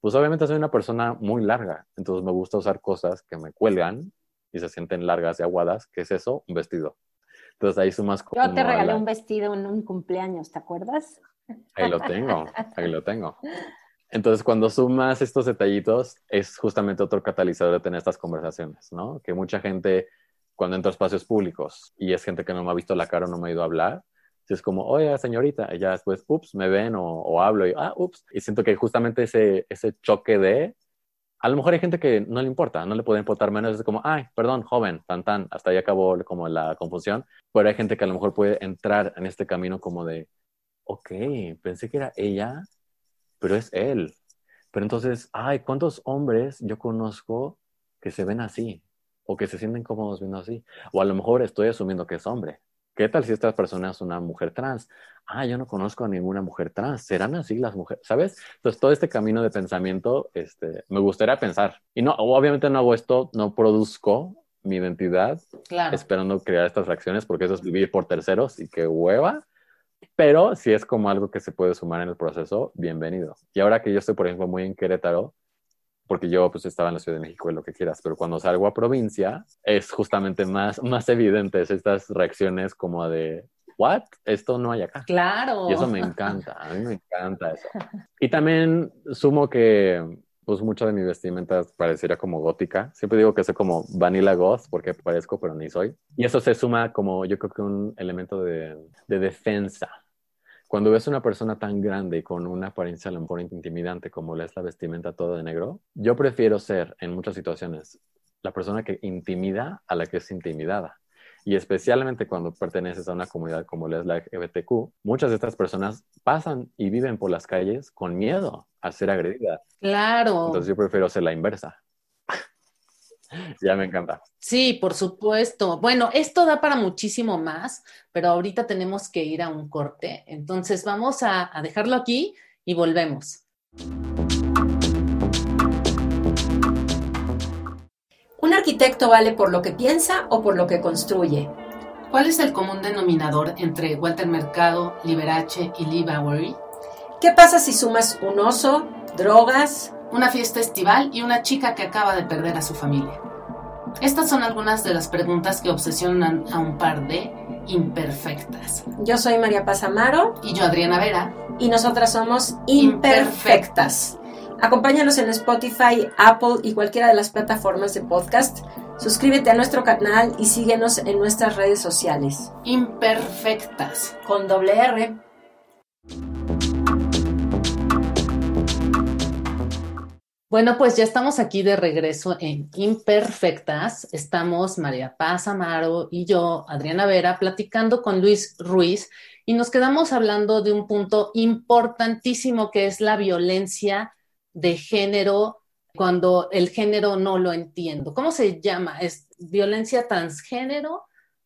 Pues obviamente soy una persona muy larga, entonces me gusta usar cosas que me cuelgan y se sienten largas y aguadas. ¿Qué es eso? Un vestido. Entonces ahí sumas como... Yo te regalé la- un vestido en un cumpleaños, ¿te acuerdas? Ahí lo tengo, ahí lo tengo. Entonces, cuando sumas estos detallitos, es justamente otro catalizador de tener estas conversaciones, ¿no? Que mucha gente, cuando entra a espacios públicos y es gente que no me ha visto la cara o no me ha ido a hablar, es como, oye, señorita, y ya después, ups, me ven o, o hablo y, ah, ups. Y siento que justamente ese, ese choque de, a lo mejor hay gente que no le importa, no le puede importar menos, es como, ay, perdón, joven, tan, tan, hasta ahí acabó como la confusión, pero hay gente que a lo mejor puede entrar en este camino como de, ok, pensé que era ella, pero es él. Pero entonces, ay, ¿cuántos hombres yo conozco que se ven así? O que se sienten cómodos viendo así. O a lo mejor estoy asumiendo que es hombre. ¿Qué tal si esta persona es una mujer trans? Ah, yo no conozco a ninguna mujer trans. ¿Serán así las mujeres? ¿Sabes? Entonces, todo este camino de pensamiento, este, me gustaría pensar. Y no, obviamente no hago esto, no produzco mi identidad Claro. esperando crear estas reacciones porque eso es vivir por terceros y qué hueva. Pero si es como algo que se puede sumar en el proceso, bienvenido. Y ahora que yo estoy, por ejemplo, muy en Querétaro, porque yo pues estaba en la Ciudad de México y lo que quieras, pero cuando salgo a provincia es justamente más, más evidentes estas reacciones como de, ¿what? Esto no hay acá. Claro. Y eso me encanta, a mí me encanta eso. Y también sumo que pues mucho de mi vestimenta pareciera como gótica. Siempre digo que soy como vanilla goth porque parezco, pero ni soy. Y eso se suma como yo creo que un elemento de, de defensa. Cuando ves una persona tan grande y con una apariencia a lo mejor intimidante como la es la vestimenta toda de negro, yo prefiero ser en muchas situaciones la persona que intimida a la que es intimidada. Y especialmente cuando perteneces a una comunidad como la es la LGBTQ, muchas de estas personas pasan y viven por las calles con miedo a ser agredidas. Claro. Entonces yo prefiero ser la inversa. ya me encanta. Sí, por supuesto. Bueno, esto da para muchísimo más, pero ahorita tenemos que ir a un corte. Entonces vamos a, a dejarlo aquí y volvemos. Arquitecto vale por lo que piensa o por lo que construye. ¿Cuál es el común denominador entre Walter Mercado, Liberace y Lee Bowery? ¿Qué pasa si sumas un oso, drogas? Una fiesta estival y una chica que acaba de perder a su familia. Estas son algunas de las preguntas que obsesionan a un par de imperfectas. Yo soy María Paz Amaro Y yo, Adriana Vera, y nosotras somos imperfectas. Acompáñanos en Spotify, Apple y cualquiera de las plataformas de podcast. Suscríbete a nuestro canal y síguenos en nuestras redes sociales. imperfectas. Con doble R. Bueno, pues ya estamos aquí de regreso en Imperfectas. Estamos María Paz Amaro y yo, Adriana Vera, platicando con Luis Ruiz y nos quedamos hablando de un punto importantísimo que es la violencia de género cuando el género no lo entiendo. ¿Cómo se llama? ¿Es violencia transgénero?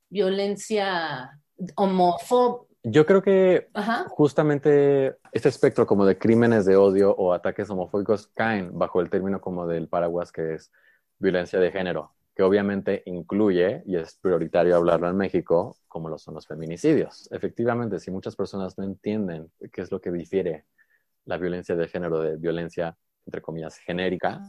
¿Violencia homófoba? Yo creo que Ajá. justamente este espectro como de crímenes de odio o ataques homofóbicos caen bajo el término como del paraguas que es violencia de género, que obviamente incluye, y es prioritario hablarlo en México, como lo son los feminicidios. Efectivamente, si muchas personas no entienden qué es lo que difiere la violencia de género de violencia, entre comillas, genérica,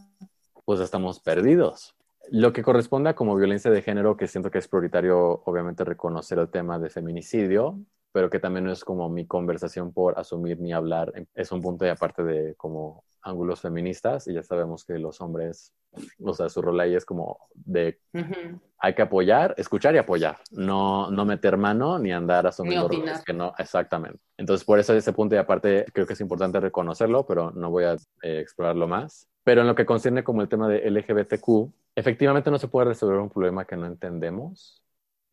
pues estamos perdidos. Lo que corresponde a como violencia de género, que siento que es prioritario, obviamente, reconocer el tema de feminicidio, pero que también no es como mi conversación por asumir ni hablar, es un punto de aparte de como ángulos feministas, y ya sabemos que los hombres, o sea, su rol ahí es como de hay que apoyar, escuchar y apoyar, no, no meter mano ni andar asumiendo Ni roles que no, exactamente. Entonces, por eso ese punto y aparte creo que es importante reconocerlo, pero no voy a eh, explorarlo más. Pero en lo que concierne como el tema de LGBTQ, efectivamente no se puede resolver un problema que no entendemos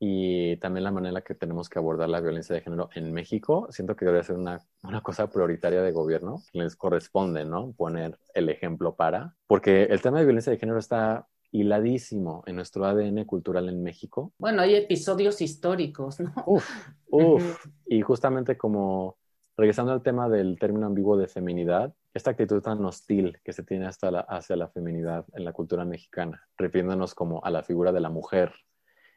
y también la manera en la que tenemos que abordar la violencia de género en México, siento que debería ser una, una cosa prioritaria de gobierno, les corresponde, ¿no? Poner el ejemplo para, porque el tema de violencia de género está hiladísimo en nuestro ADN cultural en México. Bueno, hay episodios históricos, ¿no? Uf, uf. Y justamente como regresando al tema del término ambiguo de feminidad, esta actitud tan hostil que se tiene hasta la, hacia la feminidad en la cultura mexicana, refiriéndonos como a la figura de la mujer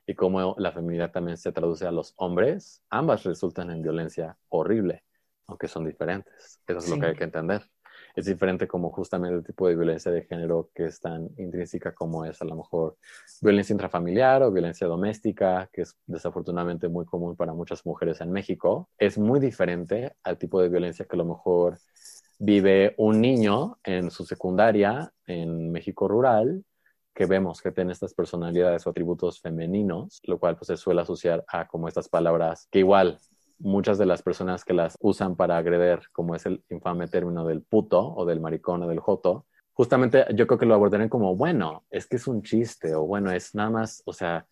y cómo la feminidad también se traduce a los hombres, ambas resultan en violencia horrible, aunque son diferentes. Eso es lo que hay que entender. Es diferente como justamente el tipo de violencia de género que es tan intrínseca como es a lo mejor violencia intrafamiliar o violencia doméstica, que es desafortunadamente muy común para muchas mujeres en México. Es muy diferente al tipo de violencia que a lo mejor vive un niño en su secundaria en México rural que vemos que tiene estas personalidades o atributos femeninos, lo cual pues se suele asociar a como estas palabras que igual muchas de las personas que las usan para agreder, como es el infame término del puto o del maricón o del joto, justamente yo creo que lo abordarán como, bueno, es que es un chiste o bueno, es nada más, o sea,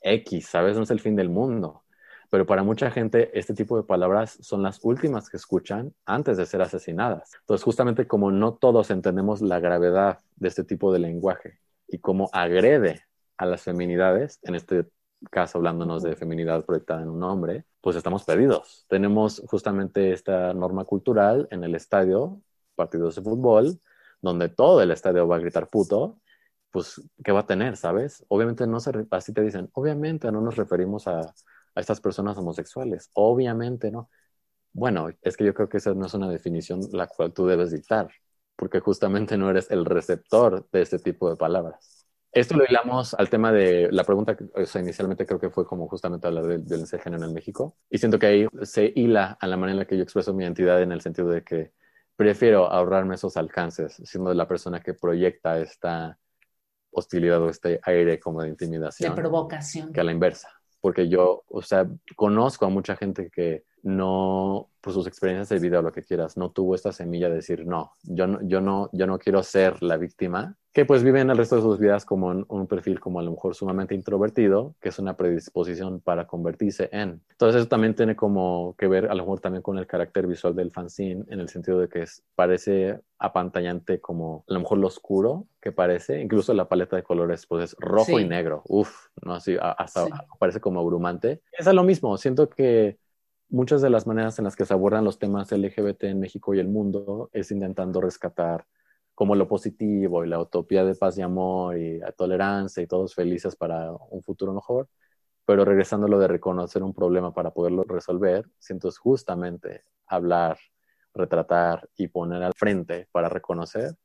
X, ¿sabes? No es el fin del mundo. Pero para mucha gente este tipo de palabras son las últimas que escuchan antes de ser asesinadas. Entonces, justamente como no todos entendemos la gravedad de este tipo de lenguaje y cómo agrede a las feminidades, en este caso hablándonos de feminidad proyectada en un hombre, pues estamos perdidos. Tenemos justamente esta norma cultural en el estadio, partidos de fútbol, donde todo el estadio va a gritar puto, pues, ¿qué va a tener, sabes? Obviamente no se, así te dicen, obviamente no nos referimos a, a estas personas homosexuales, obviamente no. Bueno, es que yo creo que esa no es una definición la cual tú debes dictar, porque justamente no eres el receptor de este tipo de palabras. Esto lo hilamos al tema de la pregunta, que, o sea, inicialmente creo que fue como justamente hablar de violencia de género en México, y siento que ahí se hila a la manera en la que yo expreso mi identidad en el sentido de que prefiero ahorrarme esos alcances, siendo la persona que proyecta esta hostilidad o este aire como de De intimidación provocación. que a la inversa. Porque yo, o sea, conozco a mucha gente que no, por sus experiencias de vida o lo que quieras, no tuvo esta semilla de decir, no, yo no, yo no, yo no quiero ser la víctima, que pues viven el resto de sus vidas como un, un perfil como a lo mejor sumamente introvertido, que es una predisposición para convertirse en. Entonces eso también tiene como que ver a lo mejor también con el carácter visual del fanzine, en el sentido de que es, parece apantallante como a lo mejor lo oscuro que parece, incluso la paleta de colores pues es rojo Sí. y negro, uff, no así, a- hasta Sí. parece como abrumante. Es lo mismo, siento que muchas de las maneras en las que se abordan los temas LGBT en México y el mundo es intentando rescatar como lo positivo y la utopía de paz y amor y la tolerancia y todos felices para un futuro mejor, pero regresando a lo de reconocer un problema para poderlo resolver, siento es justamente hablar, retratar y poner al frente para reconocer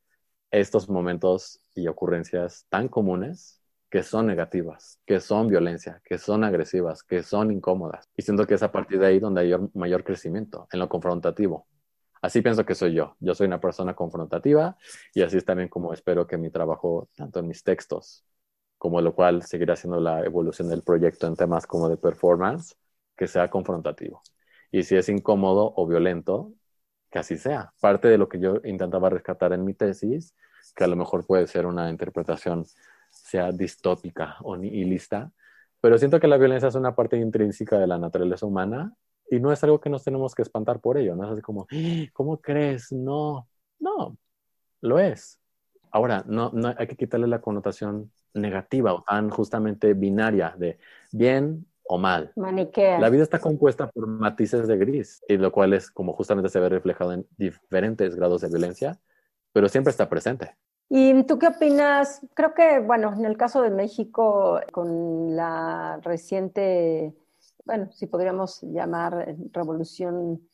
estos momentos y ocurrencias tan comunes que son negativas, que son violencia, que son agresivas, que son incómodas. Y siento que es a partir de ahí donde hay mayor crecimiento, en lo confrontativo. Así pienso que soy yo. Yo soy una persona confrontativa y así es también como espero que mi trabajo, tanto en mis textos, como lo cual seguirá siendo la evolución del proyecto en temas como de performance, que sea confrontativo. Y si es incómodo o violento, que así sea. Parte de lo que yo intentaba rescatar en mi tesis, que a lo mejor puede ser una interpretación sea distópica o nihilista, pero siento que la violencia es una parte intrínseca de la naturaleza humana y no es algo que nos tenemos que espantar por ello, no es así como, "¡Ah! ¿cómo crees? No, no, lo es. Ahora, no, no hay que quitarle la connotación negativa o tan justamente binaria de bien o mal. Maniquea. La vida está compuesta por matices de gris, y lo cual es como justamente se ve reflejado en diferentes grados de violencia, pero siempre está presente. ¿Y tú qué opinas? Creo que, bueno, en el caso de México, con la reciente, bueno, si podríamos llamar revolución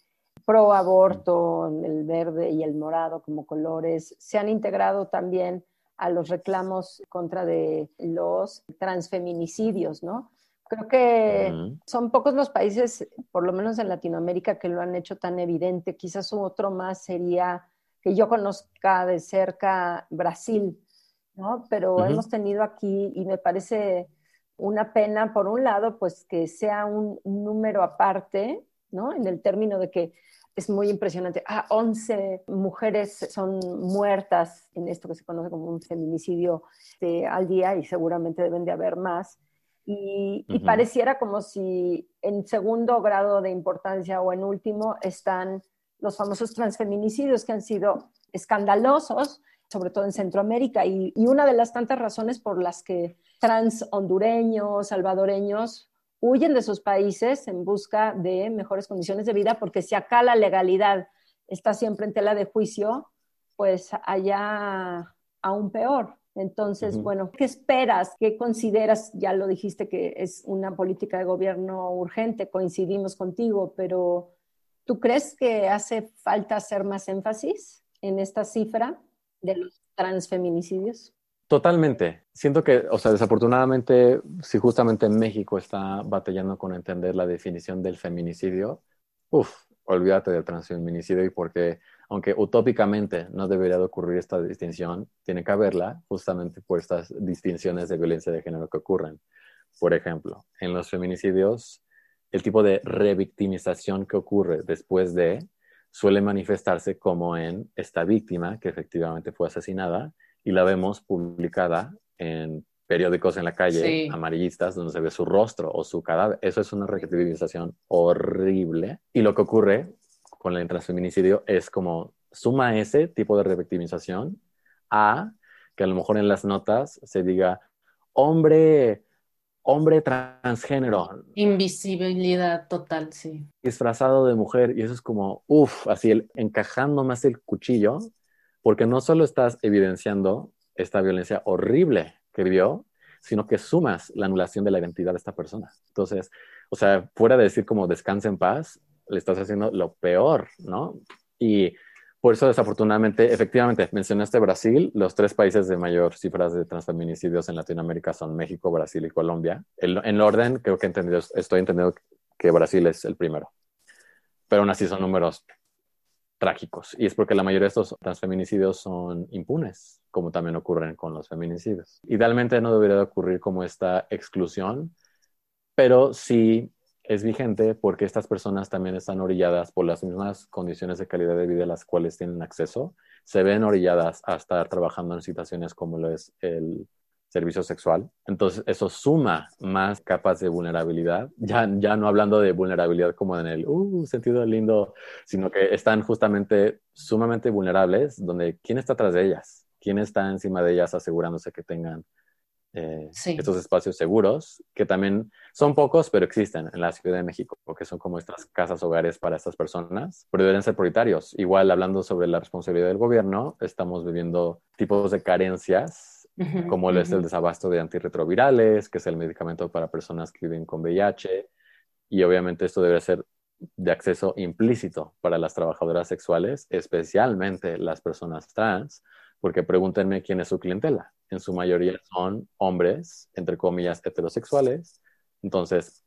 pro aborto, el verde y el morado como colores, se han integrado también a los reclamos contra de los transfeminicidios, ¿no? Creo que son pocos los países, por lo menos en Latinoamérica, que lo han hecho tan evidente. Quizás otro más sería que yo conozca de cerca Brasil, ¿no? Pero hemos tenido aquí y me parece una pena, por un lado, pues que sea un, número aparte, ¿no? En el término de que es muy impresionante. Ah, 11 mujeres son muertas en esto que se conoce como un feminicidio eh, al día y seguramente deben de haber más. Y, pareciera como si en segundo grado de importancia o en último están los famosos transfeminicidios que han sido escandalosos, sobre todo en Centroamérica. Y, y una de las tantas razones por las que trans hondureños, salvadoreños huyen de sus países en busca de mejores condiciones de vida, porque si acá la legalidad está siempre en tela de juicio, pues allá aún peor. Entonces, bueno, ¿qué esperas? ¿Qué consideras? Ya lo dijiste que es una política de gobierno urgente, coincidimos contigo, pero ¿tú crees que hace falta hacer más énfasis en esta cifra de los transfeminicidios? Totalmente. Siento que, o sea, desafortunadamente, si justamente México está batallando con entender la definición del feminicidio, uff, olvídate del transfeminicidio y porque aunque utópicamente no debería de ocurrir esta distinción, tiene que haberla justamente por estas distinciones de violencia de género que ocurren. Por ejemplo, en los feminicidios, el tipo de revictimización que ocurre después de suele manifestarse como en esta víctima que efectivamente fue asesinada y la vemos publicada en periódicos en la calle amarillistas donde se ve su rostro o su cadáver. Eso es una revictimización horrible. Y lo que ocurre con el transfeminicidio es como suma ese tipo de revictimización a que a lo mejor en las notas se diga hombre, hombre transgénero. Invisibilidad total, sí. Disfrazado de mujer y eso es como, uff, así el, encajando más el cuchillo, porque no solo estás evidenciando esta violencia horrible que vivió, sino que sumas la anulación de la identidad de esta persona. Entonces, o sea, fuera de decir como descansa en paz, le estás haciendo lo peor, ¿no? Y por eso, desafortunadamente, efectivamente, mencionaste Brasil. Los tres países de mayor cifras de transfeminicidios en Latinoamérica son México, Brasil y Colombia. En, en orden, creo que entendido, estoy entendiendo que Brasil es el primero. Pero aún así son números trágicos. Y es porque la mayoría de estos transfeminicidios son impunes, como también ocurren con los feminicidios. Idealmente no debería de ocurrir como esta exclusión, pero sí es vigente porque estas personas también están orilladas por las mismas condiciones de calidad de vida a las cuales tienen acceso, se ven orilladas a estar trabajando en situaciones como lo es el servicio sexual. Entonces, eso suma más capas de vulnerabilidad, ya, ya no hablando de vulnerabilidad como en el uh, sentido lindo, sino que están justamente sumamente vulnerables, donde quién está atrás de ellas, quién está encima de ellas asegurándose que tengan eh, estos espacios seguros, que también son pocos, pero existen en la Ciudad de México, porque son como estas casas hogares para estas personas, pero deben ser prioritarios. Igual, hablando sobre la responsabilidad del gobierno, estamos viviendo tipos de carencias, como es el desabasto de antirretrovirales, que es el medicamento para personas que viven con VIH, y obviamente esto debe ser de acceso implícito para las trabajadoras sexuales, especialmente las personas trans, porque pregúntenme quién es su clientela. En su mayoría son hombres, entre comillas, heterosexuales. Entonces,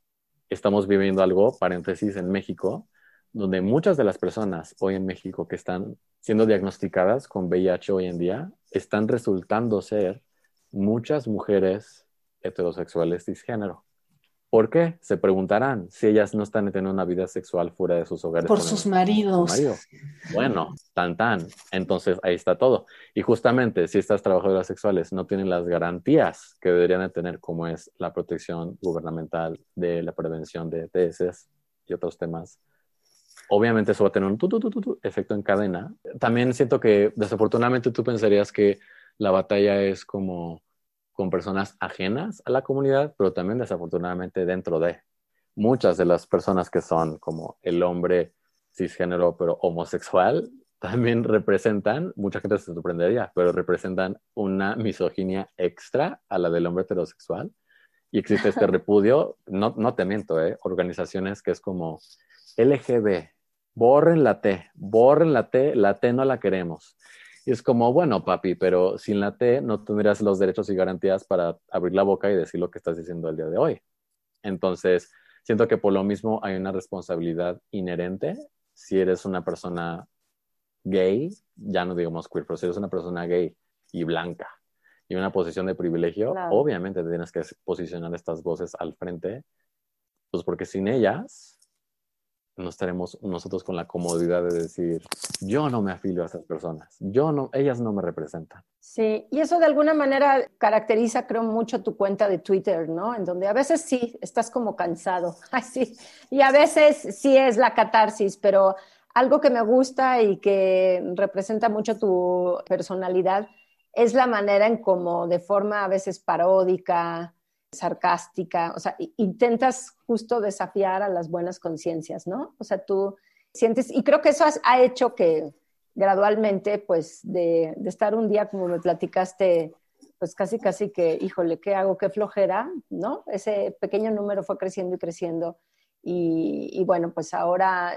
estamos viviendo algo, paréntesis, en México, donde muchas de las personas hoy en México que están siendo diagnosticadas con VIH hoy en día están resultando ser muchas mujeres heterosexuales cisgénero. ¿Por qué? Se preguntarán si ellas no están teniendo una vida sexual fuera de sus hogares. Por sus maridos. Bueno, tan tan. Entonces ahí está todo. Y justamente si estas trabajadoras sexuales no tienen las garantías que deberían de tener, como es la protección gubernamental de la prevención de TS y otros temas, obviamente eso va a tener un efecto en cadena. También siento que desafortunadamente tú pensarías que la batalla es como con personas ajenas a la comunidad, pero también desafortunadamente dentro de. muchas de las personas que son como el hombre cisgénero pero homosexual también representan, mucha gente se sorprendería, pero representan una misoginia extra a la del hombre heterosexual. Y existe este repudio, no, no te miento, ¿eh? organizaciones que es como LGB, borren la T, borren la T, la T no la queremos. Y es como, bueno, papi, pero sin la T no tendrías los derechos y garantías para abrir la boca y decir lo que estás diciendo el día de hoy. Entonces, siento que por lo mismo hay una responsabilidad inherente si eres una persona gay, ya no digamos queer, pero si eres una persona gay y blanca y una posición de privilegio, obviamente tienes que posicionar estas voces al frente, pues porque sin ellas no estaremos nosotros con la comodidad de decir, yo no me afilio a estas personas, yo no, ellas no me representan. Sí, y eso de alguna manera caracteriza, creo, mucho tu cuenta de Twitter, ¿no? En donde a veces sí, estás como cansado, así, y a veces sí es la catarsis, pero algo que me gusta y que representa mucho tu personalidad es la manera en cómo de forma a veces paródica, sarcástica, o sea, intentas justo desafiar a las buenas conciencias, ¿no? O sea, tú sientes, y creo que eso ha hecho que gradualmente, pues, de, estar un día, como me platicaste, pues casi, casi que, híjole, ¿qué hago? ¿Qué flojera? ¿No? Ese pequeño número fue creciendo y creciendo. Y, bueno, pues ahora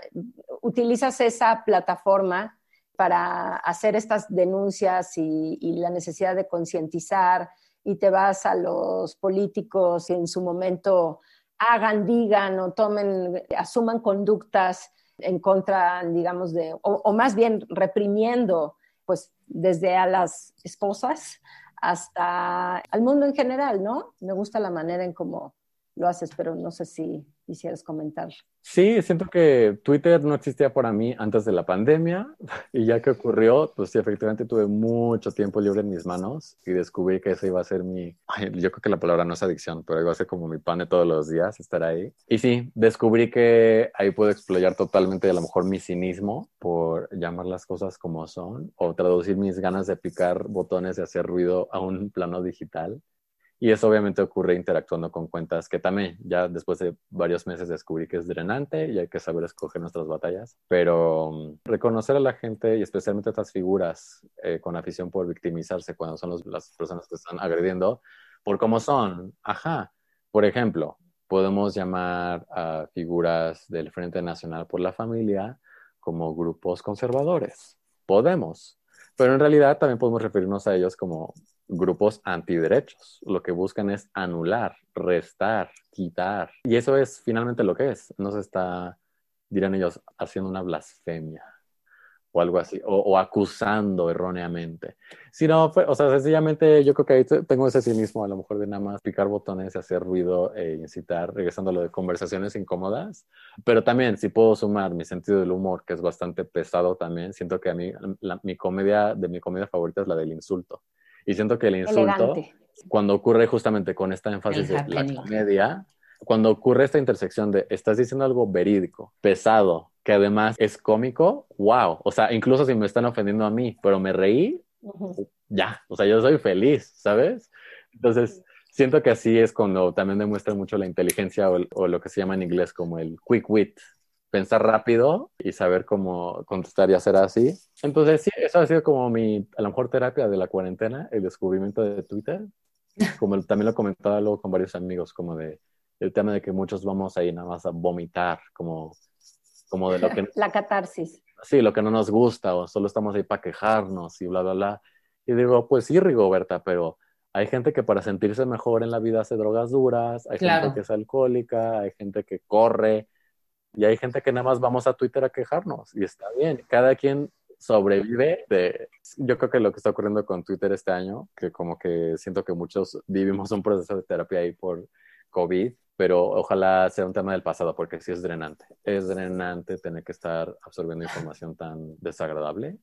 utilizas esa plataforma para hacer estas denuncias y, y la necesidad de concientizar y te vas a los políticos y en su momento hagan, digan o tomen, asuman conductas en contra, digamos, de, o, más bien reprimiendo, pues desde a las esposas hasta al mundo en general, ¿no? Me gusta la manera en cómo lo haces, pero no sé si quisieras comentar. Sí, siento que Twitter no existía para mí antes de la pandemia y ya que ocurrió, pues sí, efectivamente tuve mucho tiempo libre en mis manos y descubrí que eso iba a ser mi, yo creo que la palabra no es adicción, pero iba a ser como mi pan de todos los días estar ahí. Y sí, descubrí que ahí puedo explorar totalmente a lo mejor mi cinismo por llamar las cosas como son o traducir mis ganas de picar botones y hacer ruido a un plano digital y eso obviamente ocurre interactuando con cuentas que también ya después de varios meses descubrí que es drenante y hay que saber escoger nuestras batallas. Pero mm, reconocer a la gente y especialmente a estas figuras eh, con afición por victimizarse cuando son las personas que están agrediendo por cómo son. Ajá. Por ejemplo, podemos llamar a figuras del Frente Nacional por la Familia como grupos conservadores. Podemos. Pero en realidad también podemos referirnos a ellos como grupos antiderechos. Lo que buscan es anular, restar, quitar. Y eso es finalmente lo que es. No se está, dirán ellos, haciendo una blasfemia o algo así, o, acusando erróneamente. Sino, o sea, sencillamente yo creo que ahí tengo ese cinismo a lo mejor de nada más picar botones hacer ruido e incitar, regresando a lo de conversaciones incómodas, pero también si puedo sumar mi sentido del humor, que es bastante pesado también, siento que a mí, mi comedia, de mi comedia favorita es la del insulto. Y siento que el insulto, cuando ocurre justamente con esta énfasis de la comedia, cuando ocurre esta intersección de estás diciendo algo verídico, pesado, que además es cómico, wow. O sea, incluso si me están ofendiendo a mí, pero me reí, ya. O sea, yo soy feliz, ¿sabes? Entonces, siento que así es cuando también demuestra mucho la inteligencia o, o, lo que se llama en inglés como el quick wit, pensar rápido y saber cómo contestar y hacer así. Entonces, sí, eso ha sido como mi, a lo mejor, terapia de la cuarentena, el descubrimiento de Twitter. Como también lo comentaba luego con varios amigos, como de el tema de que muchos vamos ahí nada más a vomitar, como, como de lo que... La catarsis. Sí, lo que no nos gusta, o solo estamos ahí para quejarnos y bla, bla, bla. Y digo, pues sí, Rigoberta, pero hay gente que para sentirse mejor en la vida hace drogas duras, hay gente que es alcohólica, hay gente que corre, y hay gente que nada más vamos a Twitter a quejarnos y está bien. Cada quien sobrevive. Yo creo que lo que está ocurriendo con Twitter este año, que como que siento que muchos vivimos un proceso de terapia ahí por COVID, pero ojalá sea un tema del pasado porque sí es drenante. Es drenante tener que estar absorbiendo información tan desagradable.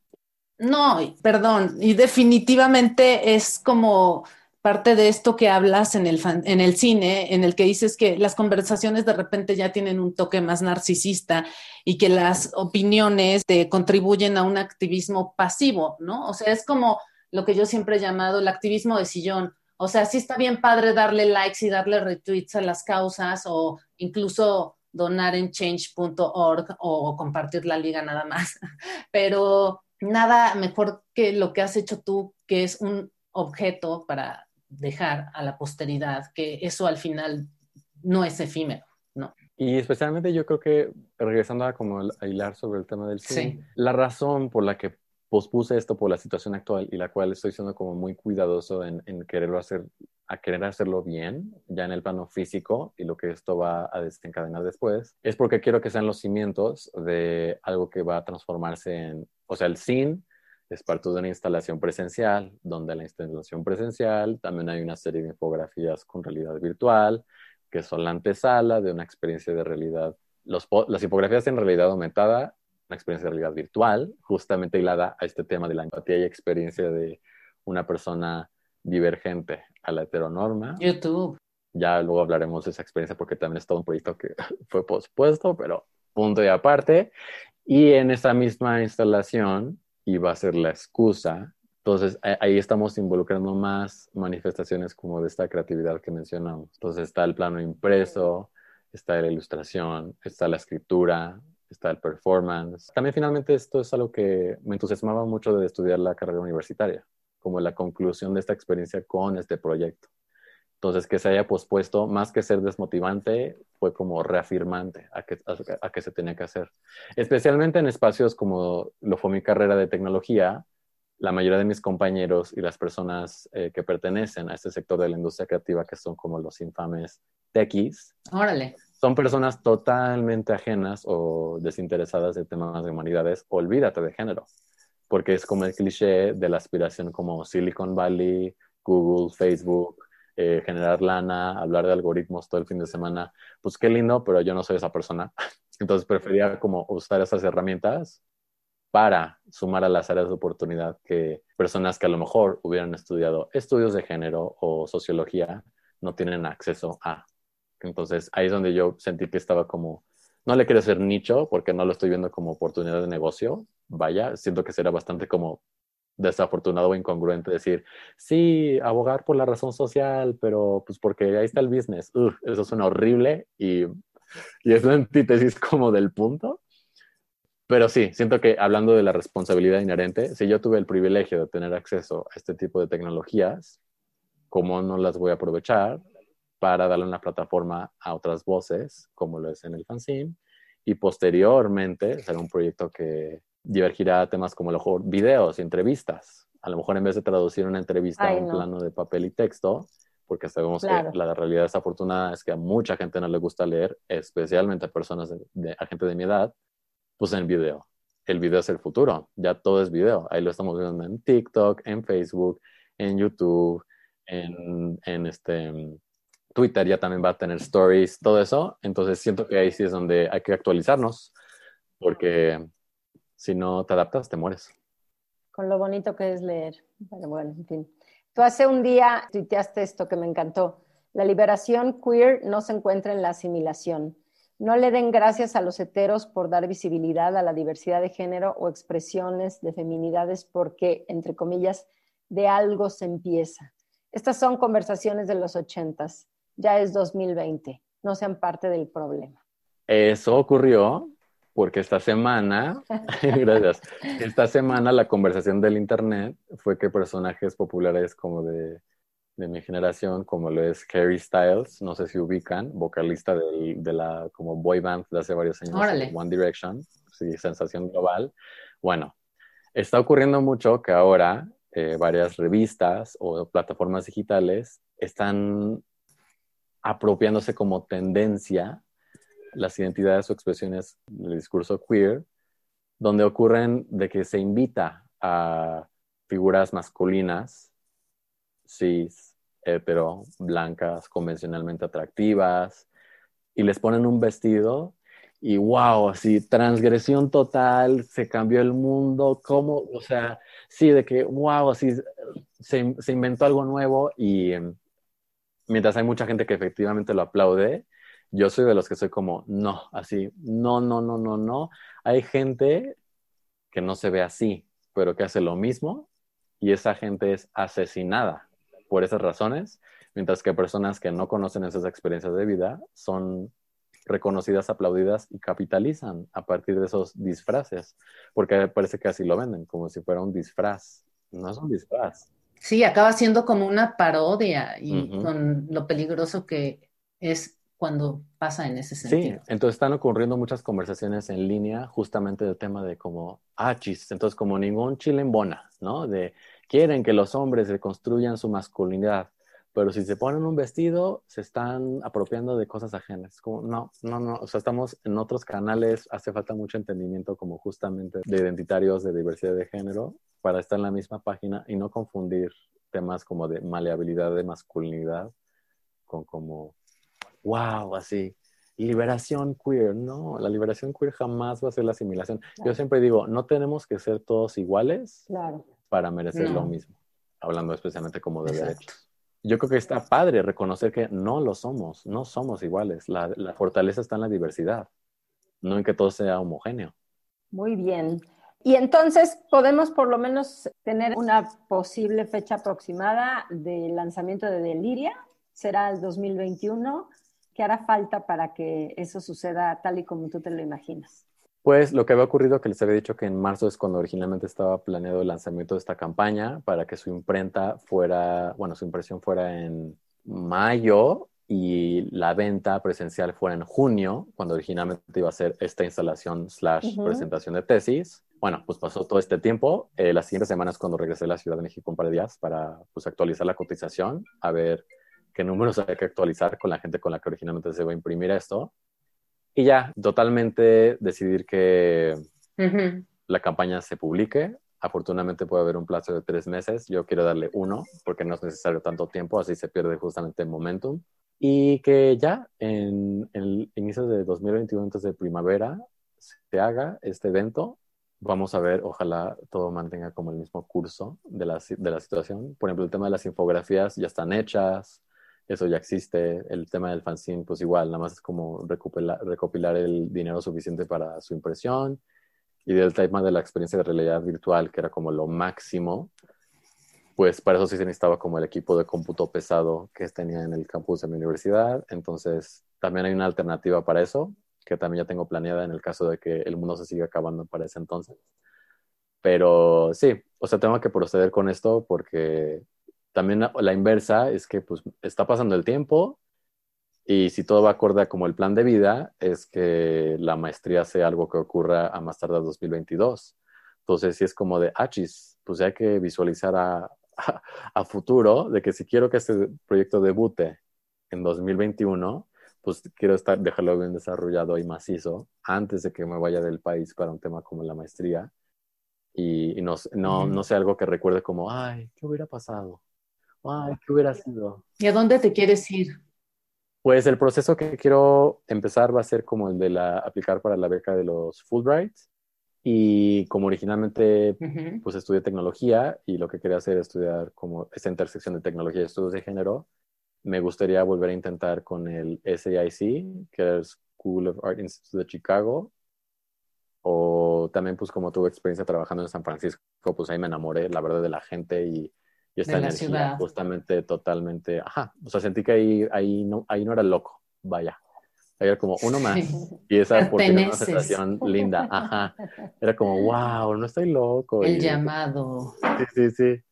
No, perdón, y definitivamente es como parte de esto que hablas en el, en el cine, en el que dices que las conversaciones de repente ya tienen un toque más narcisista y que las opiniones contribuyen a un activismo pasivo, ¿no? O sea, es como lo que yo siempre he llamado el activismo de sillón. O sea, sí está bien padre darle likes y darle retweets a las causas o incluso donar en change.org o compartir la liga nada más. Pero nada mejor que lo que has hecho tú, que es un objeto para dejar a la posteridad, que eso al final no es efímero, ¿no? Y especialmente yo creo que, regresando a como a hilar sobre el tema del cine, la razón por la que pospuse esto por la situación actual y la cual estoy siendo como muy cuidadoso en, en quererlo hacer, a querer hacerlo bien, ya en el plano físico y lo que esto va a desencadenar después, es porque quiero que sean los cimientos de algo que va a transformarse en, o sea, el cine es parte de una instalación presencial, donde la instalación presencial también hay una serie de infografías con realidad virtual, que son la antesala de una experiencia de realidad. Los, las infografías en realidad aumentada, una experiencia de realidad virtual, justamente hilada a este tema de la empatía y experiencia de una persona divergente a la heteronorma. YouTube. Ya luego hablaremos de esa experiencia porque también es todo un proyecto que fue pospuesto, pero punto y aparte. Y en esa misma instalación y va a ser la excusa. Entonces ahí estamos involucrando más manifestaciones como de esta creatividad que mencionamos. Entonces está el plano impreso, está la ilustración, está la escritura, está el performance. También finalmente esto es algo que me entusiasmaba mucho de estudiar la carrera universitaria, como la conclusión de esta experiencia con este proyecto. Entonces, que se haya pospuesto, más que ser desmotivante, fue como reafirmante a que, a, que se tenía que hacer. Especialmente en espacios como lo fue mi carrera de tecnología, la mayoría de mis compañeros y las personas eh, que pertenecen a este sector de la industria creativa, que son como los infames techies, Órale. son personas totalmente ajenas o desinteresadas de temas de humanidades. Olvídate de género, porque es como el cliché de la aspiración como Silicon Valley, Google, Facebook, eh, generar lana, hablar de algoritmos todo el fin de semana, pues qué lindo, pero yo no soy esa persona. Entonces prefería como usar esas herramientas para sumar a las áreas de oportunidad que personas que a lo mejor hubieran estudiado estudios de género o sociología no tienen acceso a. Entonces ahí es donde yo sentí que estaba como, no le quiero ser nicho porque no lo estoy viendo como oportunidad de negocio, vaya, siento que será bastante como desafortunado o incongruente decir, sí, abogar por la razón social, pero pues porque ahí está el business. Uf, eso suena horrible y, y es la antítesis como del punto. Pero sí, siento que hablando de la responsabilidad inherente, si yo tuve el privilegio de tener acceso a este tipo de tecnologías, ¿cómo no las voy a aprovechar para darle una plataforma a otras voces, como lo es en el fanzine? Y posteriormente será un proyecto que divergirá a temas como a lo mejor videos y entrevistas. A lo mejor en vez de traducir una entrevista a un plano de papel y texto, porque sabemos que la realidad desafortunada es que a mucha gente no le gusta leer, especialmente a personas, de, a gente de mi edad, pues en video. El video es el futuro, ya todo es video. Ahí lo estamos viendo en TikTok, en Facebook, en YouTube, en, en este, Twitter ya también va a tener stories, todo eso. Entonces siento que ahí sí es donde hay que actualizarnos, porque si no te adaptas, te mueres. Con lo bonito que es leer. Bueno, bueno, en fin. Tú hace un día tuiteaste esto que me encantó. La liberación queer no se encuentra en la asimilación. No le den gracias a los heteros por dar visibilidad a la diversidad de género o expresiones de feminidades porque, entre comillas, de algo se empieza. Estas son conversaciones de los ochentas. Ya es 2020. No sean parte del problema. Eso ocurrió porque esta semana, gracias, esta semana la conversación del Internet fue que personajes populares como de, de, mi generación, como lo es Harry Styles, no sé si ubican, vocalista de, de la como boy band de hace varios años, One Direction, sí, sensación global. Bueno, está ocurriendo mucho que ahora eh, varias revistas o plataformas digitales están apropiándose como tendencia las identidades o expresiones del discurso queer, donde ocurren de que se invita a figuras masculinas, cis, hetero, blancas, convencionalmente atractivas, y les ponen un vestido y wow, así, transgresión total, se cambió el mundo, ¿cómo? O sea, sí, de que wow, así, se, se inventó algo nuevo y em, mientras hay mucha gente que efectivamente lo aplaude, yo soy de los que soy como, no, así, no, no, no, no, no. Hay gente que no se ve así, pero que hace lo mismo y esa gente es asesinada por esas razones, mientras que personas que no conocen esas experiencias de vida son reconocidas, aplaudidas y capitalizan a partir de esos disfraces, porque parece que así lo venden, como si fuera un disfraz. No es un disfraz. Sí, acaba siendo como una parodia y con lo peligroso que es cuando pasa en ese sentido. Sí, entonces están ocurriendo muchas conversaciones en línea justamente del tema de como, ah, chis, entonces como ningún chile en bona, ¿no? De quieren que los hombres reconstruyan su masculinidad, pero si se ponen un vestido, se están apropiando de cosas ajenas. Como, no, no, no, o sea, estamos en otros canales, hace falta mucho entendimiento como justamente de identitarios, de diversidad de género, para estar en la misma página y no confundir temas como de maleabilidad de masculinidad con como wow, así, liberación queer, no, la liberación queer jamás va a ser la asimilación. Yo siempre digo, no tenemos que ser todos iguales para merecer lo mismo, hablando especialmente como de derechos. Yo creo que está padre reconocer que no lo somos, no somos iguales. La, la fortaleza está en la diversidad, no en que todo sea homogéneo. Muy bien. Y entonces podemos por lo menos tener una posible fecha aproximada del lanzamiento de Deliria. Será el 2021. ¿Qué hará falta para que eso suceda tal y como tú te lo imaginas? Pues lo que había ocurrido, que les había dicho que en marzo es cuando originalmente estaba planeado el lanzamiento de esta campaña para que su imprenta fuera, bueno, su impresión fuera en mayo y la venta presencial fuera en junio, cuando originalmente iba a ser esta instalación slash presentación de tesis. Bueno, pues pasó todo este tiempo. Eh, las siguientes semanas cuando regresé a la Ciudad de México un par de días para pues actualizar la cotización, a ver qué números hay que actualizar con la gente con la que originalmente se va a imprimir esto. Y ya, totalmente decidir que la campaña se publique. Afortunadamente puede haber un plazo de tres meses. Yo quiero darle uno porque no es necesario tanto tiempo, así se pierde justamente el momentum. Y que ya en, el inicio de 2021, antes de primavera, se haga este evento. Vamos a ver, ojalá todo mantenga como el mismo curso de la, de la situación. Por ejemplo, el tema de las infografías ya están hechas eso ya existe. El tema del fanzine, pues igual, nada más es como recopilar, recopilar el dinero suficiente para su impresión. Y del tema de la experiencia de realidad virtual, que era como lo máximo, pues para eso sí se necesitaba como el equipo de cómputo pesado que tenía en el campus de mi universidad. Entonces, también hay una alternativa para eso, que también ya tengo planeada en el caso de que el mundo se siga acabando para ese entonces. Pero sí, o sea, tengo que proceder con esto porque también la, inversa es que pues está pasando el tiempo y si todo va acorde como el plan de vida, es que la maestría sea algo que ocurra a más tardar 2022. Entonces, si es como de, achis, pues hay que visualizar a, a, futuro de que si quiero que este proyecto debute en 2021, pues quiero estar, dejarlo bien desarrollado y macizo antes de que me vaya del país para un tema como la maestría y, no, no, no sea algo que recuerde como, ay, ¿qué hubiera pasado? Ay, ¿qué hubiera sido? ¿Y a dónde te quieres ir? Pues el proceso que quiero empezar va a ser como el de la, aplicar para la beca de los Fulbright. Y como originalmente pues estudié tecnología y lo que quería hacer es estudiar como esta intersección de tecnología y estudios de género, me gustaría volver a intentar con el SAIC, que es School of Art Institute de Chicago. O también pues como tuve experiencia trabajando en San Francisco, pues ahí me enamoré, la verdad, de la gente y y esta energía justamente totalmente, ajá, o sea, sentí que ahí, ahí, no, ahí no era loco, vaya. Era como uno más. Y esa por una sensación linda. Ajá. Era como, wow, no estoy loco. El llamado. Sí, sí, sí.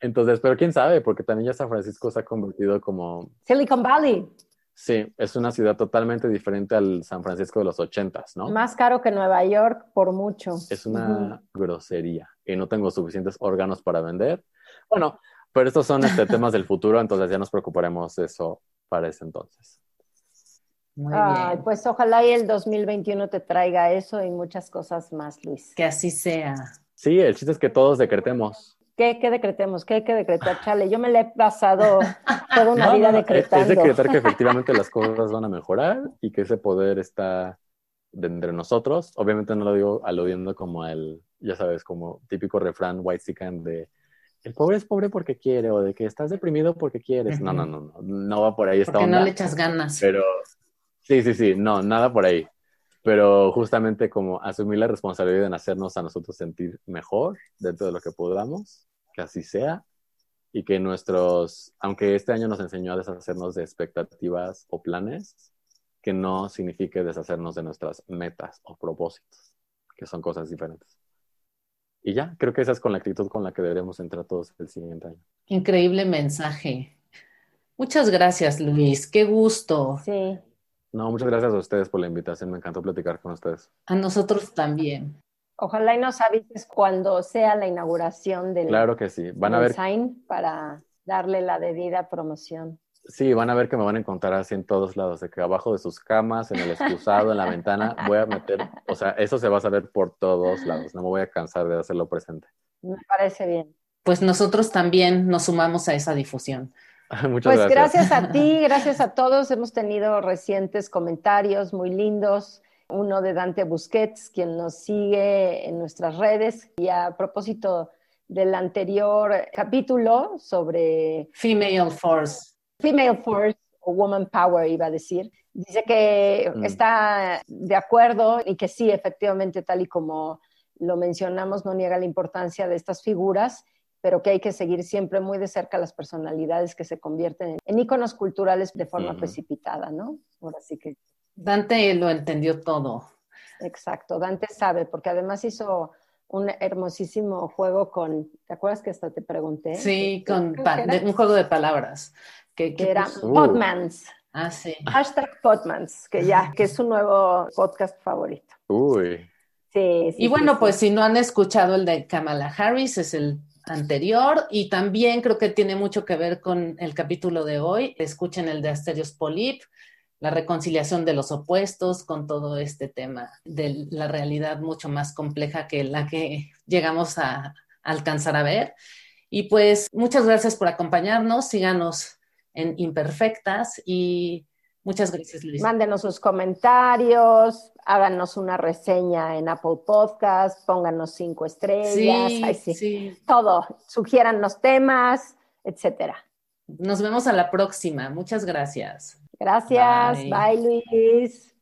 Entonces, pero quién sabe, porque también ya San Francisco se ha convertido como... Silicon Valley. Sí, es una ciudad totalmente diferente al San Francisco de los ochentas, ¿no? Más caro que Nueva York por mucho. Es una grosería y no tengo suficientes órganos para vender bueno, pero estos son este, temas del futuro, entonces ya nos preocuparemos de eso para ese entonces. Muy bien. Pues ojalá y el 2021 te traiga eso y muchas cosas más, Luis. Que así sea. Sí, el chiste es que todos decretemos. ¿Qué, qué decretemos? ¿Qué hay que decretar, Chale? Yo me le he pasado toda una vida decretando. Es, decretar que efectivamente las cosas van a mejorar y que ese poder está de entre nosotros. Obviamente no lo digo aludiendo como el, ya sabes, como típico refrán white chicken de el pobre es pobre porque quiere o de que estás deprimido porque quieres. No, no, no, no, no va por ahí esta porque no le echas ganas. Pero sí, sí, sí, no, nada por ahí. Pero justamente como asumir la responsabilidad en hacernos a nosotros sentir mejor dentro de lo que podamos, que así sea, y que nuestros, aunque este año nos enseñó a deshacernos de expectativas o planes, que no signifique deshacernos de nuestras metas o propósitos, que son cosas diferentes. Y ya, creo que esa es con la actitud con la que deberemos entrar todos el siguiente año. Increíble mensaje. Muchas gracias, Luis. Qué gusto. Sí. No, muchas gracias a ustedes por la invitación. Me encantó platicar con ustedes. A nosotros también. Ojalá y nos avises cuando sea la inauguración del, Claro que sí. Van a ver, sign para darle la debida promoción. Sí, van a ver que me van a encontrar así en todos lados, de que abajo de sus camas, en el excusado, en la ventana, voy a meter, o sea, eso se va a saber por todos lados. No me voy a cansar de hacerlo presente. Me parece bien. Pues nosotros también nos sumamos a esa difusión. Muchas Pues gracias. gracias a ti, gracias a todos. Hemos tenido recientes comentarios muy lindos. Uno de Dante Busquets, quien nos sigue en nuestras redes. Y a propósito del anterior capítulo sobre Female Force. Female Force o Woman Power, iba a decir, dice que Mm. está de acuerdo y que sí, efectivamente, tal y como lo mencionamos, no niega la importancia de estas figuras, pero que hay que seguir siempre muy de cerca las personalidades que se convierten en, en íconos culturales de forma precipitada, ¿no? Ahora sí que, Dante lo entendió todo. exacto. Dante sabe, porque además hizo un hermosísimo juego con, ¿te acuerdas que hasta te pregunté? Sí, ¿Qué- con un juego de palabras. Que, era puso-. Podmans. Ah, sí. Hashtag Podmans, que ya, que es su nuevo podcast favorito. Uy, Sí, sí, Y bueno, sí, pues sí. si no han escuchado el de Kamala Harris, es el anterior y también creo que tiene mucho que ver con el capítulo de hoy. Escuchen el de Asterios Polip, la reconciliación de los opuestos con todo este tema de la realidad mucho más compleja que la que llegamos a alcanzar a ver. Y pues muchas gracias por acompañarnos, síganos en Imperfectas y muchas gracias Luis. Mándenos sus comentarios, háganos una reseña en Apple Podcast, pónganos cinco estrellas, Sí, ay, sí, sí. todo, sugieran los temas, etcétera. Nos vemos a la próxima. Muchas gracias. Gracias, Bye. bye Luis.